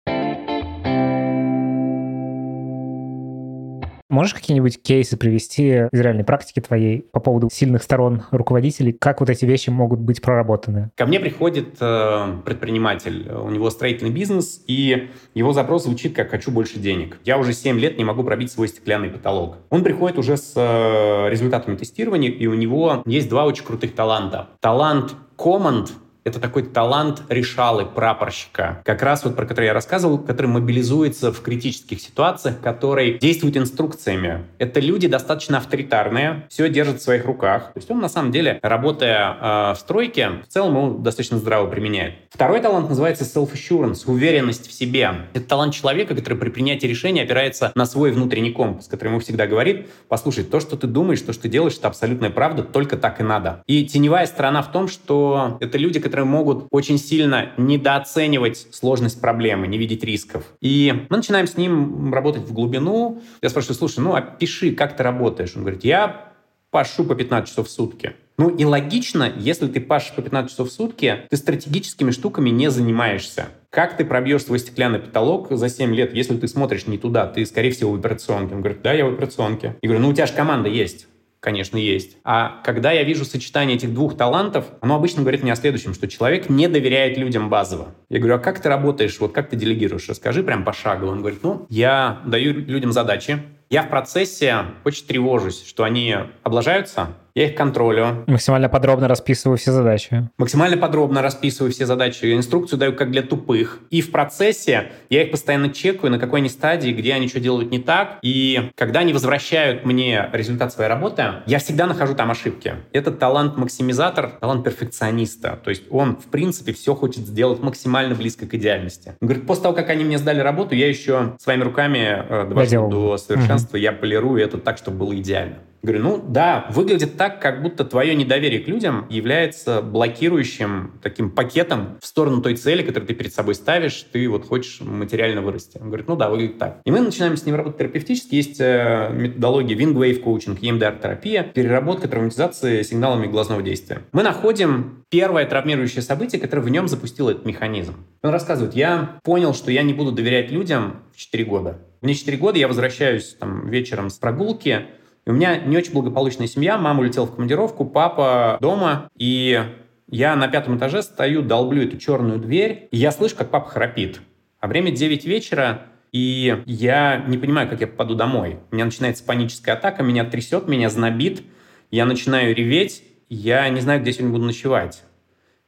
Можешь какие-нибудь кейсы привести из реальной практики твоей по поводу сильных сторон руководителей? Как вот эти вещи могут быть проработаны? Ко мне приходит э, предприниматель, у него строительный бизнес, и его запрос звучит как «хочу больше денег». Я уже 7 лет не могу пробить свой стеклянный потолок. Он приходит уже с э, результатами тестирования, и у него есть два очень крутых таланта. Талант команд это такой талант решалы прапорщика, как раз вот про который я рассказывал, который мобилизуется в критических ситуациях, который действует инструкциями. Это люди достаточно авторитарные, все держат в своих руках. То есть он на самом деле, работая э, в стройке, в целом его достаточно здраво применяет. Второй талант называется self-assurance, уверенность в себе. Это талант человека, который при принятии решения опирается на свой внутренний компас, который ему всегда говорит, послушай, то, что ты думаешь, то, что ты делаешь, это абсолютная правда, только так и надо. И теневая сторона в том, что это люди, которые которые могут очень сильно недооценивать сложность проблемы, не видеть рисков. И мы начинаем с ним работать в глубину. Я спрашиваю, слушай, ну опиши, как ты работаешь. Он говорит, я пашу по 15 часов в сутки. Ну и логично, если ты пашешь по 15 часов в сутки, ты стратегическими штуками не занимаешься. Как ты пробьешь свой стеклянный потолок за 7 лет, если ты смотришь не туда, ты, скорее всего, в операционке? Он говорит, да, я в операционке. Я говорю, ну у тебя же команда есть конечно, есть. А когда я вижу сочетание этих двух талантов, оно обычно говорит мне о следующем, что человек не доверяет людям базово. Я говорю, а как ты работаешь, вот как ты делегируешь? Расскажи прям пошагово. Он говорит, ну, я даю людям задачи, я в процессе очень тревожусь, что они облажаются, я их контролю. Максимально подробно расписываю все задачи. Максимально подробно расписываю все задачи. Инструкцию даю как для тупых. И в процессе я их постоянно чекаю, на какой они стадии, где они что делают не так. И когда они возвращают мне результат своей работы, я всегда нахожу там ошибки. Это талант-максимизатор, талант перфекциониста. То есть он, в принципе, все хочет сделать максимально близко к идеальности. Он говорит, после того, как они мне сдали работу, я еще своими руками э, довожу до совершенства, угу. я полирую это так, чтобы было идеально. Говорю, ну да, выглядит так, как будто твое недоверие к людям является блокирующим таким пакетом в сторону той цели, которую ты перед собой ставишь, ты вот хочешь материально вырасти. Он говорит, ну да, выглядит так. И мы начинаем с ним работать терапевтически. Есть э, методология Wing Wave Coaching, EMDR-терапия, переработка травматизации сигналами глазного действия. Мы находим первое травмирующее событие, которое в нем запустило этот механизм. Он рассказывает, я понял, что я не буду доверять людям в 4 года. Мне 4 года я возвращаюсь там вечером с прогулки, и у меня не очень благополучная семья, мама улетела в командировку, папа дома, и я на пятом этаже стою, долблю эту черную дверь, и я слышу, как папа храпит. А время 9 вечера, и я не понимаю, как я попаду домой. У меня начинается паническая атака, меня трясет, меня знобит, я начинаю реветь, я не знаю, где сегодня буду ночевать.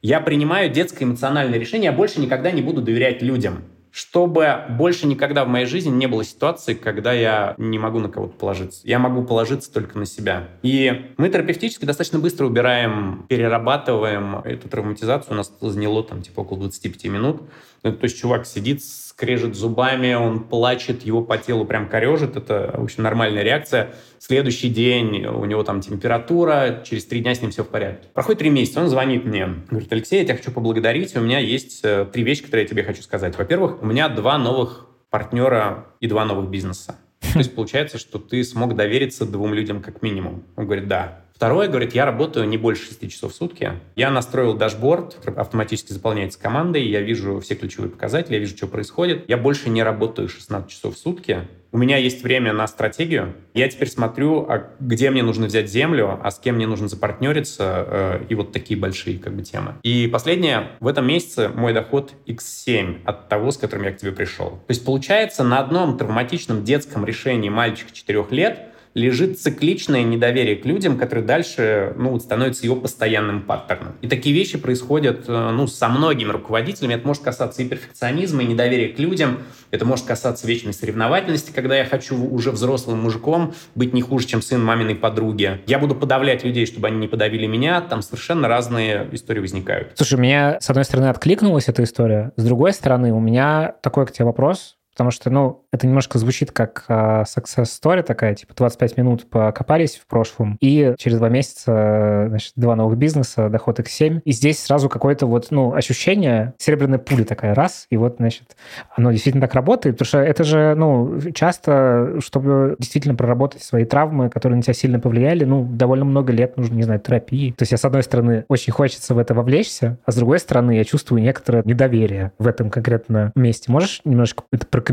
Я принимаю детское эмоциональное решение, я больше никогда не буду доверять людям чтобы больше никогда в моей жизни не было ситуации, когда я не могу на кого-то положиться. Я могу положиться только на себя. И мы терапевтически достаточно быстро убираем, перерабатываем эту травматизацию. У нас заняло там типа около 25 минут. Ну, то есть чувак сидит, скрежет зубами, он плачет, его по телу прям корежит. Это, в общем, нормальная реакция. Следующий день у него там температура, через три дня с ним все в порядке. Проходит три месяца, он звонит мне. Говорит, Алексей, я тебя хочу поблагодарить, у меня есть э, три вещи, которые я тебе хочу сказать. Во-первых, у меня два новых партнера и два новых бизнеса. То есть получается, что ты смог довериться двум людям как минимум. Он говорит, да. Второе, говорит, я работаю не больше 6 часов в сутки. Я настроил дашборд, автоматически заполняется командой, я вижу все ключевые показатели, я вижу, что происходит. Я больше не работаю 16 часов в сутки. У меня есть время на стратегию. Я теперь смотрю, а где мне нужно взять землю, а с кем мне нужно запартнериться, э, и вот такие большие как бы темы. И последнее, в этом месяце мой доход x7 от того, с которым я к тебе пришел. То есть получается, на одном травматичном детском решении мальчика 4 лет лежит цикличное недоверие к людям, которое дальше ну, становится его постоянным паттерном. И такие вещи происходят э, ну, со многими руководителями. Это может касаться и перфекционизма, и недоверия к людям. Это может касаться вечной соревновательности, когда я хочу уже взрослым мужиком быть не хуже, чем сын маминой подруги. Я буду подавлять людей, чтобы они не подавили меня. Там совершенно разные истории возникают. Слушай, меня, с одной стороны, откликнулась эта история. С другой стороны, у меня такой к тебе вопрос. Потому что, ну, это немножко звучит как uh, success story такая, типа 25 минут покопались в прошлом, и через два месяца, значит, два новых бизнеса, доход X7. И здесь сразу какое-то вот, ну, ощущение серебряной пули такая, раз, и вот, значит, оно действительно так работает, потому что это же, ну, часто, чтобы действительно проработать свои травмы, которые на тебя сильно повлияли, ну, довольно много лет нужно, не знаю, терапии. То есть я, с одной стороны, очень хочется в это вовлечься, а с другой стороны, я чувствую некоторое недоверие в этом конкретно месте. Можешь немножко это прокомментировать,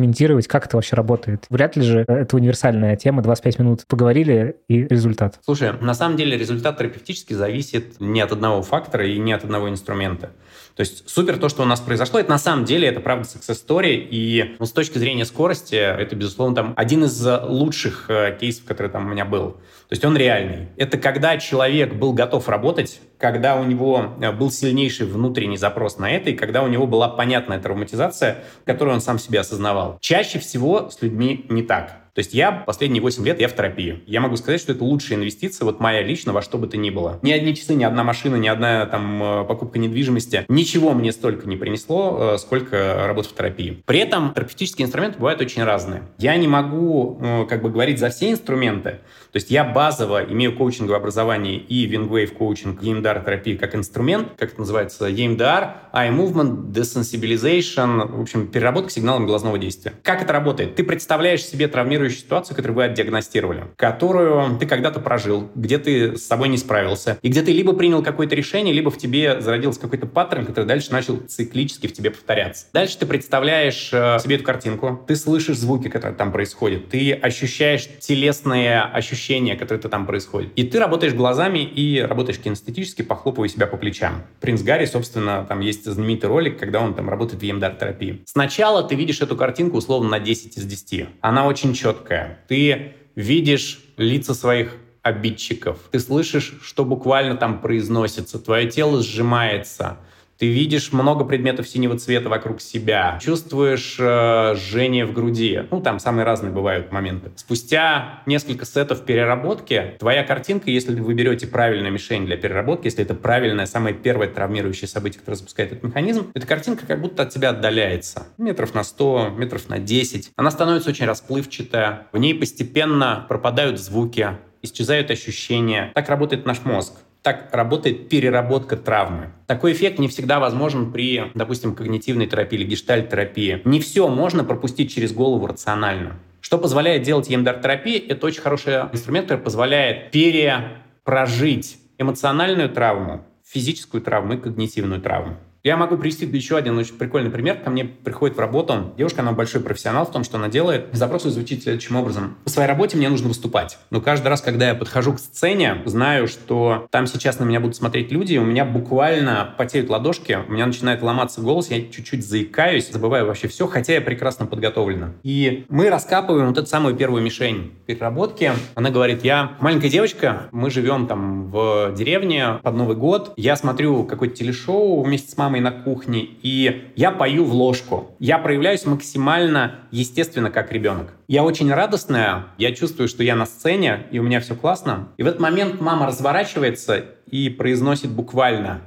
как это вообще работает? Вряд ли же это универсальная тема, 25 минут поговорили и результат. Слушай, на самом деле результат терапевтически зависит не от одного фактора и не от одного инструмента. То есть супер то, что у нас произошло, это на самом деле, это правда success story, и ну, с точки зрения скорости, это, безусловно, там один из лучших э, кейсов, который там у меня был. То есть он реальный. Это когда человек был готов работать, когда у него э, был сильнейший внутренний запрос на это, и когда у него была понятная травматизация, которую он сам себе осознавал. Чаще всего с людьми не так. То есть я последние 8 лет я в терапии. Я могу сказать, что это лучшая инвестиция, вот моя лично, во что бы то ни было. Ни одни часы, ни одна машина, ни одна там э, покупка недвижимости, ничего мне столько не принесло, э, сколько работы в терапии. При этом терапевтические инструменты бывают очень разные. Я не могу э, как бы говорить за все инструменты. То есть я базово имею коучинговое образование и Wingwave коучинг, EMDR терапии как инструмент, как это называется, EMDR, Eye Movement, Desensitization, в общем, переработка сигналом глазного действия. Как это работает? Ты представляешь себе травмирующий травмирующую ситуацию, которую вы отдиагностировали, которую ты когда-то прожил, где ты с собой не справился, и где ты либо принял какое-то решение, либо в тебе зародился какой-то паттерн, который дальше начал циклически в тебе повторяться. Дальше ты представляешь э, себе эту картинку, ты слышишь звуки, которые там происходят, ты ощущаешь телесные ощущения, которые там происходят, и ты работаешь глазами и работаешь кинестетически, похлопывая себя по плечам. Принц Гарри, собственно, там есть знаменитый ролик, когда он там работает в EMDR-терапии. Сначала ты видишь эту картинку условно на 10 из 10. Она очень четкая, четкое. Ты видишь лица своих обидчиков. Ты слышишь, что буквально там произносится. Твое тело сжимается. Ты видишь много предметов синего цвета вокруг себя, чувствуешь э, жжение в груди. Ну, там самые разные бывают моменты. Спустя несколько сетов переработки, твоя картинка, если вы берете правильную мишень для переработки, если это правильное, самое первое травмирующее событие, которое запускает этот механизм, эта картинка как будто от тебя отдаляется. Метров на 100, метров на 10. Она становится очень расплывчатая. В ней постепенно пропадают звуки, исчезают ощущения. Так работает наш мозг так работает переработка травмы. Такой эффект не всегда возможен при, допустим, когнитивной терапии или гештальт-терапии. Не все можно пропустить через голову рационально. Что позволяет делать EMDR-терапия? Это очень хороший инструмент, который позволяет перепрожить эмоциональную травму, физическую травму и когнитивную травму. Я могу привести еще один очень прикольный пример. Ко мне приходит в работу девушка, она большой профессионал в том, что она делает. Запрос звучит следующим образом. По своей работе мне нужно выступать. Но каждый раз, когда я подхожу к сцене, знаю, что там сейчас на меня будут смотреть люди, у меня буквально потеют ладошки, у меня начинает ломаться голос, я чуть-чуть заикаюсь, забываю вообще все, хотя я прекрасно подготовлена. И мы раскапываем вот эту самую первую мишень переработки. Она говорит, я маленькая девочка, мы живем там в деревне под Новый год, я смотрю какое-то телешоу вместе с мамой, мамой на кухне, и я пою в ложку. Я проявляюсь максимально естественно, как ребенок. Я очень радостная, я чувствую, что я на сцене, и у меня все классно. И в этот момент мама разворачивается и произносит буквально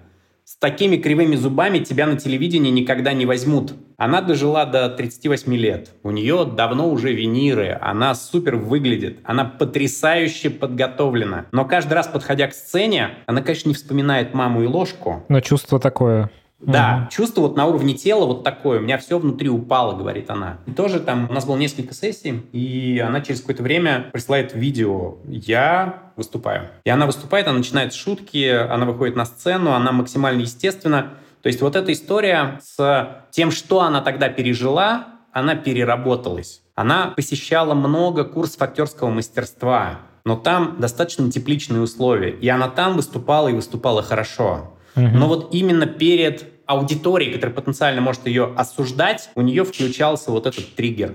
с такими кривыми зубами тебя на телевидении никогда не возьмут. Она дожила до 38 лет. У нее давно уже виниры. Она супер выглядит. Она потрясающе подготовлена. Но каждый раз, подходя к сцене, она, конечно, не вспоминает маму и ложку. Но чувство такое Да, mm чувство вот на уровне тела вот такое, у меня все внутри упало, говорит она. И тоже там у нас было несколько сессий, и она через какое-то время присылает видео, я выступаю. И она выступает, она начинает шутки, она выходит на сцену, она максимально естественно. То есть вот эта история с тем, что она тогда пережила, она переработалась. Она посещала много курсов актерского мастерства, но там достаточно тепличные условия. И она там выступала и выступала хорошо. Угу. Но вот именно перед аудиторией, которая потенциально может ее осуждать, у нее включался вот этот триггер.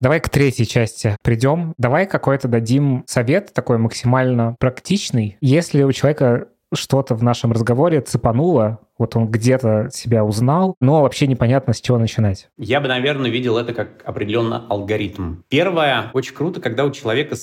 Давай к третьей части придем. Давай какой-то дадим совет такой максимально практичный. Если у человека что-то в нашем разговоре цепануло, вот он где-то себя узнал, но вообще непонятно, с чего начинать. Я бы, наверное, видел это как определенно алгоритм. Первое, очень круто, когда у человека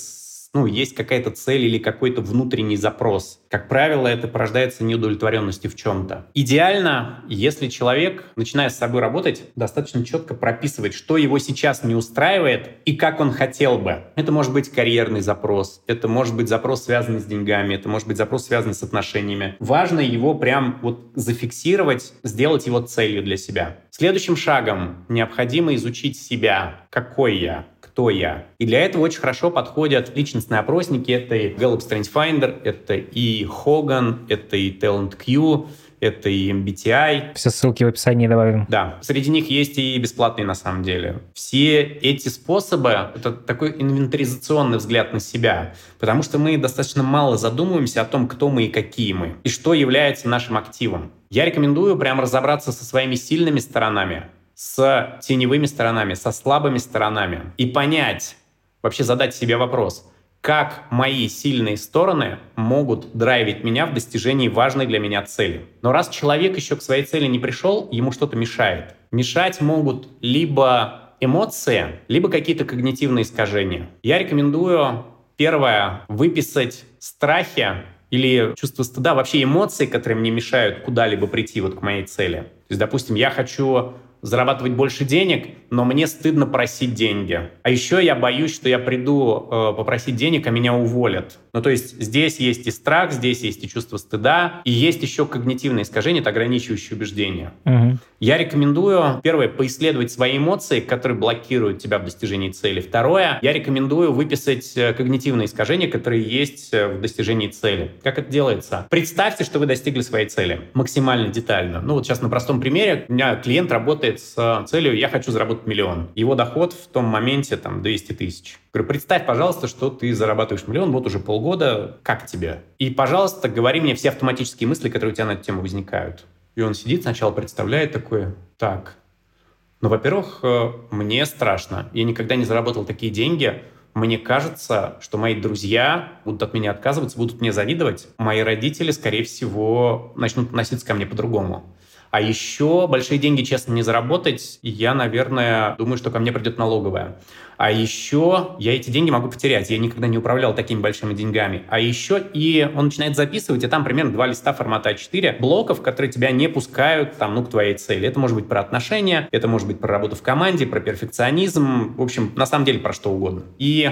ну, есть какая-то цель или какой-то внутренний запрос. Как правило, это порождается неудовлетворенностью в чем-то. Идеально, если человек, начиная с собой работать, достаточно четко прописывать, что его сейчас не устраивает и как он хотел бы. Это может быть карьерный запрос, это может быть запрос, связанный с деньгами, это может быть запрос, связанный с отношениями. Важно его прям вот зафиксировать, сделать его целью для себя. Следующим шагом необходимо изучить себя. Какой я? Кто я. И для этого очень хорошо подходят личностные опросники. Это и Gallup Strength Finder, это и Hogan, это и Talent Q, это и MBTI. Все ссылки в описании добавим. Да, среди них есть и бесплатные на самом деле. Все эти способы — это такой инвентаризационный взгляд на себя, потому что мы достаточно мало задумываемся о том, кто мы и какие мы, и что является нашим активом. Я рекомендую прям разобраться со своими сильными сторонами, с теневыми сторонами, со слабыми сторонами и понять, вообще задать себе вопрос, как мои сильные стороны могут драйвить меня в достижении важной для меня цели. Но раз человек еще к своей цели не пришел, ему что-то мешает. Мешать могут либо эмоции, либо какие-то когнитивные искажения. Я рекомендую, первое, выписать страхи или чувство стыда, вообще эмоции, которые мне мешают куда-либо прийти вот к моей цели. То есть, допустим, я хочу зарабатывать больше денег, но мне стыдно просить деньги. А еще я боюсь, что я приду э, попросить денег, а меня уволят. Ну, то есть здесь есть и страх, здесь есть и чувство стыда, и есть еще когнитивное искажение, это ограничивающее убеждение. Угу. Я рекомендую, первое, поисследовать свои эмоции, которые блокируют тебя в достижении цели. Второе, я рекомендую выписать э, когнитивные искажения, которые есть э, в достижении цели. Как это делается? Представьте, что вы достигли своей цели максимально детально. Ну, вот сейчас на простом примере. У меня клиент работает работает с целью «я хочу заработать миллион». Его доход в том моменте там 200 тысяч. Говорю, представь, пожалуйста, что ты зарабатываешь миллион, вот уже полгода, как тебе? И, пожалуйста, говори мне все автоматические мысли, которые у тебя на эту тему возникают. И он сидит сначала, представляет такое, так, ну, во-первых, э, мне страшно. Я никогда не заработал такие деньги. Мне кажется, что мои друзья будут от меня отказываться, будут мне завидовать. Мои родители, скорее всего, начнут относиться ко мне по-другому. А еще большие деньги, честно, не заработать. Я, наверное, думаю, что ко мне придет налоговая. А еще я эти деньги могу потерять. Я никогда не управлял такими большими деньгами. А еще и он начинает записывать, и там примерно два листа формата А4 блоков, которые тебя не пускают там, ну, к твоей цели. Это может быть про отношения, это может быть про работу в команде, про перфекционизм. В общем, на самом деле про что угодно. И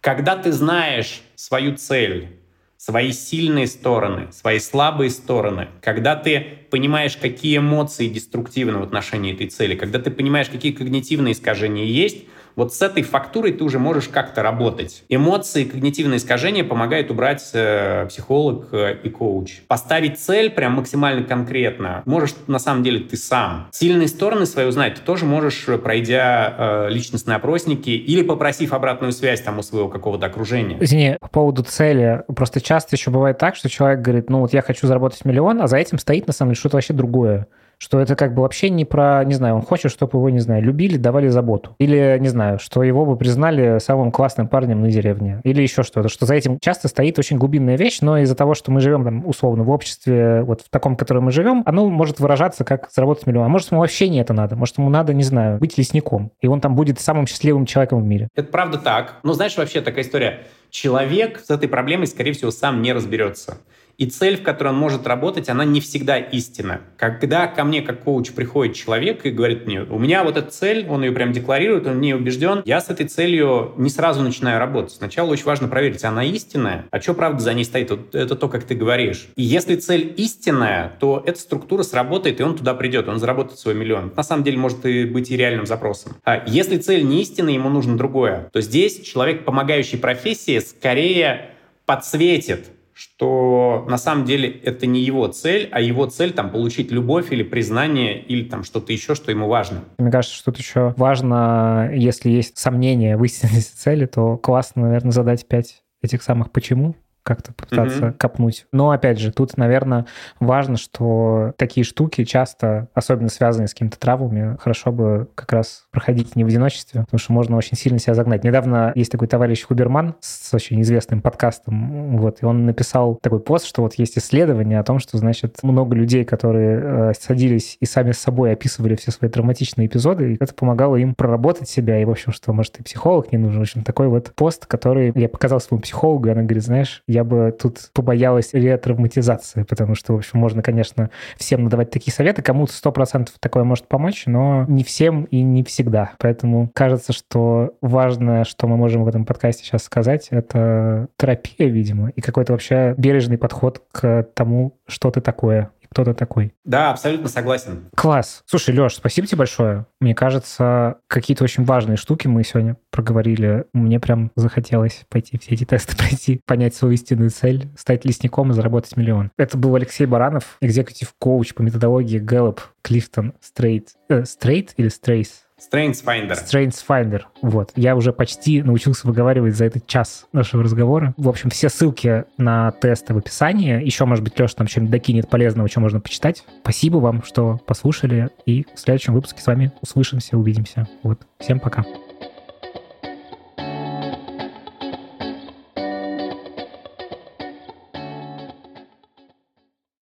когда ты знаешь свою цель, свои сильные стороны, свои слабые стороны, когда ты понимаешь, какие эмоции деструктивны в отношении этой цели, когда ты понимаешь, какие когнитивные искажения есть, вот с этой фактурой ты уже можешь как-то работать. Эмоции, когнитивные искажения помогают убрать э, психолог э, и коуч. Поставить цель прям максимально конкретно можешь на самом деле ты сам. Сильные стороны свои узнать ты тоже можешь, пройдя э, личностные опросники или попросив обратную связь там у своего какого-то окружения. Извини, по поводу цели. Просто часто еще бывает так, что человек говорит, ну вот я хочу заработать миллион, а за этим стоит на самом деле что-то вообще другое что это как бы вообще не про, не знаю, он хочет, чтобы его, не знаю, любили, давали заботу. Или, не знаю, что его бы признали самым классным парнем на деревне. Или еще что-то, что за этим часто стоит очень глубинная вещь, но из-за того, что мы живем там условно в обществе, вот в таком, в котором мы живем, оно может выражаться как заработать миллион. А может, ему вообще не это надо. Может, ему надо, не знаю, быть лесником. И он там будет самым счастливым человеком в мире. Это правда так. Но знаешь, вообще такая история. Человек с этой проблемой, скорее всего, сам не разберется. И цель, в которой он может работать, она не всегда истина. Когда ко мне как коуч приходит человек и говорит мне, у меня вот эта цель, он ее прям декларирует, он не убежден, я с этой целью не сразу начинаю работать. Сначала очень важно проверить, она истинная, а что правда за ней стоит, вот это то, как ты говоришь. И если цель истинная, то эта структура сработает, и он туда придет, он заработает свой миллион. На самом деле может и быть и реальным запросом. А если цель не истинная, ему нужно другое, то здесь человек помогающий профессии скорее подсветит что на самом деле это не его цель, а его цель там получить любовь или признание или там что-то еще, что ему важно. Мне кажется, что тут еще важно, если есть сомнения в истинности цели, то классно, наверное, задать пять этих самых «почему», как-то попытаться mm-hmm. копнуть. Но, опять же, тут, наверное, важно, что такие штуки часто, особенно связанные с какими-то травмами, хорошо бы как раз проходить не в одиночестве, потому что можно очень сильно себя загнать. Недавно есть такой товарищ Хуберман с очень известным подкастом, вот, и он написал такой пост, что вот есть исследование о том, что, значит, много людей, которые э, садились и сами с собой описывали все свои травматичные эпизоды, и это помогало им проработать себя, и, в общем, что, может, и психолог не нужен. В общем, такой вот пост, который я показал своему психологу, и она говорит, знаешь, я бы тут побоялась ретравматизации, потому что, в общем, можно, конечно, всем надавать такие советы, кому-то сто процентов такое может помочь, но не всем и не всегда. Поэтому кажется, что важное, что мы можем в этом подкасте сейчас сказать, это терапия, видимо, и какой-то вообще бережный подход к тому, что ты такое кто-то такой. Да, абсолютно согласен. Класс. Слушай, Леш, спасибо тебе большое. Мне кажется, какие-то очень важные штуки мы сегодня проговорили. Мне прям захотелось пойти все эти тесты *laughs* пройти, понять свою истинную цель, стать лесником и заработать миллион. Это был Алексей Баранов, экзекутив коуч по методологии Gallup, Клифтон, Стрейт. Э, Стрейт или Стрейс? Strengths Finder. Strengths Finder. Вот. Я уже почти научился выговаривать за этот час нашего разговора. В общем, все ссылки на тесты в описании. Еще, может быть, Леша там что-нибудь докинет полезного, что можно почитать. Спасибо вам, что послушали. И в следующем выпуске с вами услышимся, увидимся. Вот. Всем пока.